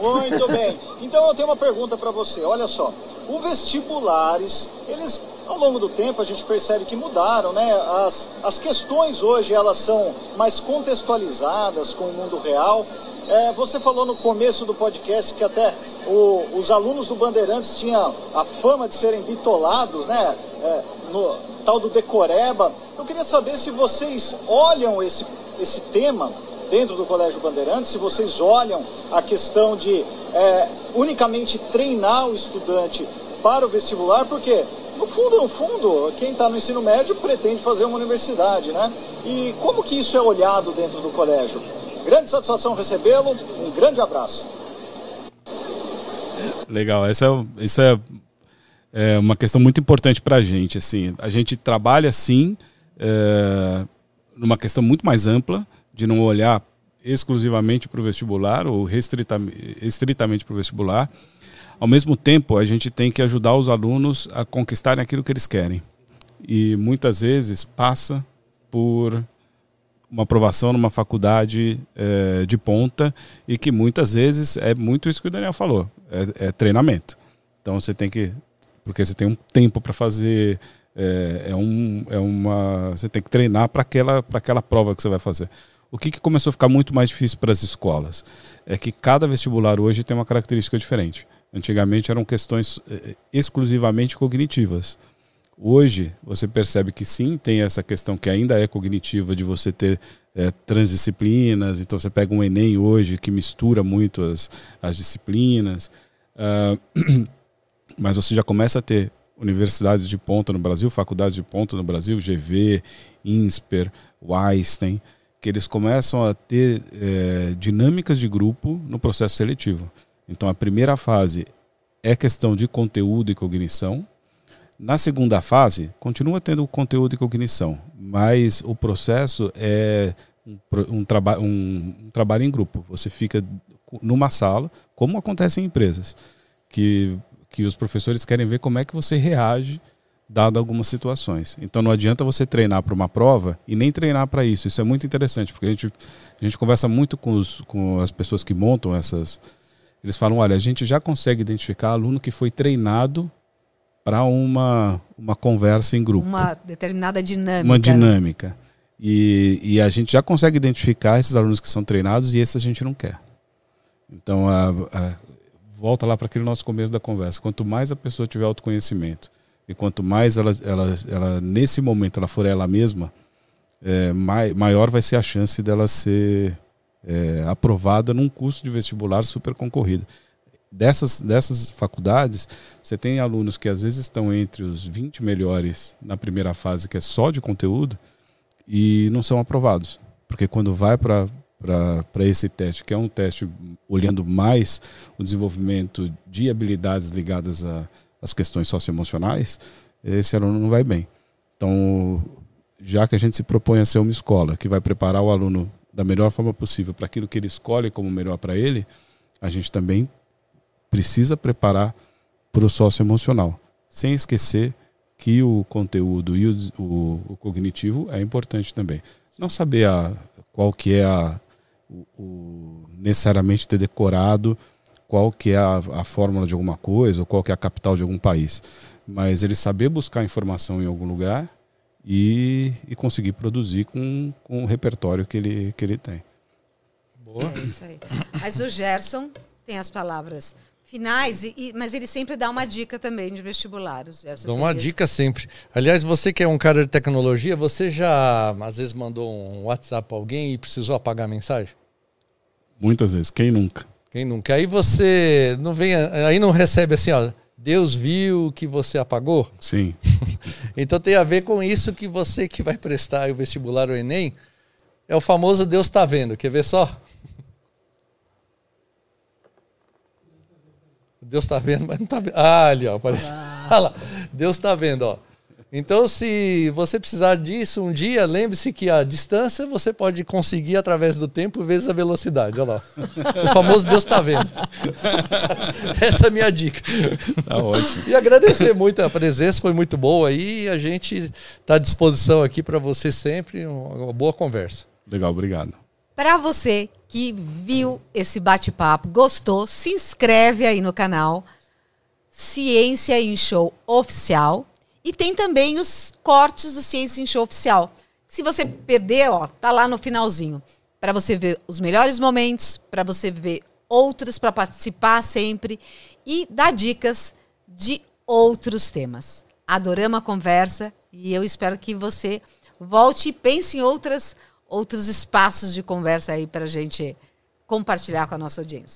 Muito bem. Então eu tenho uma pergunta para você. Olha só, o vestibulares, eles ao longo do tempo a gente percebe que mudaram, né? As, as questões hoje elas são mais contextualizadas com o mundo real. É, você falou no começo do podcast que até o- os alunos do Bandeirantes tinham a fama de serem bitolados, né? É, no tal do decoreba. Eu queria saber se vocês olham esse, esse tema dentro do Colégio Bandeirantes, se vocês olham a questão de é, unicamente treinar o estudante para o vestibular, porque no fundo, no fundo, quem está no ensino médio pretende fazer uma universidade, né? E como que isso é olhado dentro do colégio? Grande satisfação recebê-lo, um grande abraço. Legal, essa é, isso é, é uma questão muito importante para a gente. Assim, a gente trabalha sim é, numa questão muito mais ampla de não olhar exclusivamente para o vestibular ou restritamente, estritamente para o vestibular. Ao mesmo tempo, a gente tem que ajudar os alunos a conquistarem aquilo que eles querem. E muitas vezes passa por uma aprovação numa faculdade eh, de ponta e que muitas vezes é muito isso que o Daniel falou, é, é treinamento. Então você tem que, porque você tem um tempo para fazer, é, é, um, é uma, você tem que treinar para aquela, para aquela prova que você vai fazer. O que, que começou a ficar muito mais difícil para as escolas é que cada vestibular hoje tem uma característica diferente. Antigamente eram questões eh, exclusivamente cognitivas. Hoje você percebe que sim, tem essa questão que ainda é cognitiva de você ter é, transdisciplinas. Então você pega um Enem hoje que mistura muito as, as disciplinas. Ah, mas você já começa a ter universidades de ponta no Brasil, faculdades de ponta no Brasil, GV, INSPER, Einstein, que eles começam a ter é, dinâmicas de grupo no processo seletivo. Então a primeira fase é questão de conteúdo e cognição. Na segunda fase, continua tendo conteúdo e cognição, mas o processo é um, um, traba um, um trabalho em grupo. Você fica numa sala, como acontece em empresas, que, que os professores querem ver como é que você reage dado algumas situações. Então não adianta você treinar para uma prova e nem treinar para isso. Isso é muito interessante, porque a gente, a gente conversa muito com, os, com as pessoas que montam essas. Eles falam: olha, a gente já consegue identificar aluno que foi treinado para uma, uma conversa em grupo, Uma determinada dinâmica. uma dinâmica. E, e a gente já consegue identificar esses alunos que são treinados e esses a gente não quer. Então, a, a- volta lá para aquele nosso começo da conversa. Quanto mais a pessoa tiver autoconhecimento e quanto mais ela, ela, ela nesse momento, ela for ela mesma, é, mai, maior vai ser a chance dela ser é, aprovada num curso de vestibular super concorrido. Dessas, dessas faculdades, você tem alunos que às vezes estão entre os 20 melhores na primeira fase, que é só de conteúdo, e não são aprovados. Porque quando vai para esse teste, que é um teste olhando mais o desenvolvimento de habilidades ligadas às questões socioemocionais, esse aluno não vai bem. Então, já que a gente se propõe a ser uma escola que vai preparar o aluno da melhor forma possível para aquilo que ele escolhe como melhor para ele, a gente também precisa preparar para o socioemocional, sem esquecer que o conteúdo e o, o- o cognitivo é importante também. Não saber a, qual que é a, o, o- necessariamente ter decorado qual que é a, a fórmula de alguma coisa ou qual que é a capital de algum país, mas ele saber buscar informação em algum lugar e, e conseguir produzir com, com o repertório que ele, que ele tem. É isso aí. Mas o Gerson tem as palavras finais, e, e- mas ele sempre dá uma dica também de vestibular. O Gerson Dou tem uma isso. dica sempre. Aliás, você que é um cara de tecnologia, você já às vezes mandou um WhatsApp pra alguém e precisou apagar a mensagem? Muitas vezes, quem nunca? Quem nunca? Aí você não vem, aí não recebe assim, ó. Deus viu que você apagou. Sim. Então tem a ver com isso que você que vai prestar o vestibular o Enem é o famoso Deus está vendo. Quer ver só? Deus está vendo, mas não está vendo. Ah, ali, ó. Pare... Ah. Deus está vendo, ó. Então, se você precisar disso um dia, lembre-se que a distância você pode conseguir através do tempo vezes a velocidade. Olha lá. O famoso Deus está vendo. Essa é a minha dica. Tá ótimo. E agradecer muito a presença, foi muito boa aí. A gente está à disposição aqui para você sempre. Uma boa conversa. Legal, obrigado. Para você que viu esse bate-papo, gostou, se inscreve aí no canal Ciência em Show Oficial e tem também os cortes do Ciência em Show oficial. Se você perder, ó, tá lá no finalzinho. Para você ver os melhores momentos, para você ver outros para participar sempre e dar dicas de outros temas. Adoramos a conversa e eu espero que você volte e pense em outras, outros espaços de conversa aí para a gente compartilhar com a nossa audiência.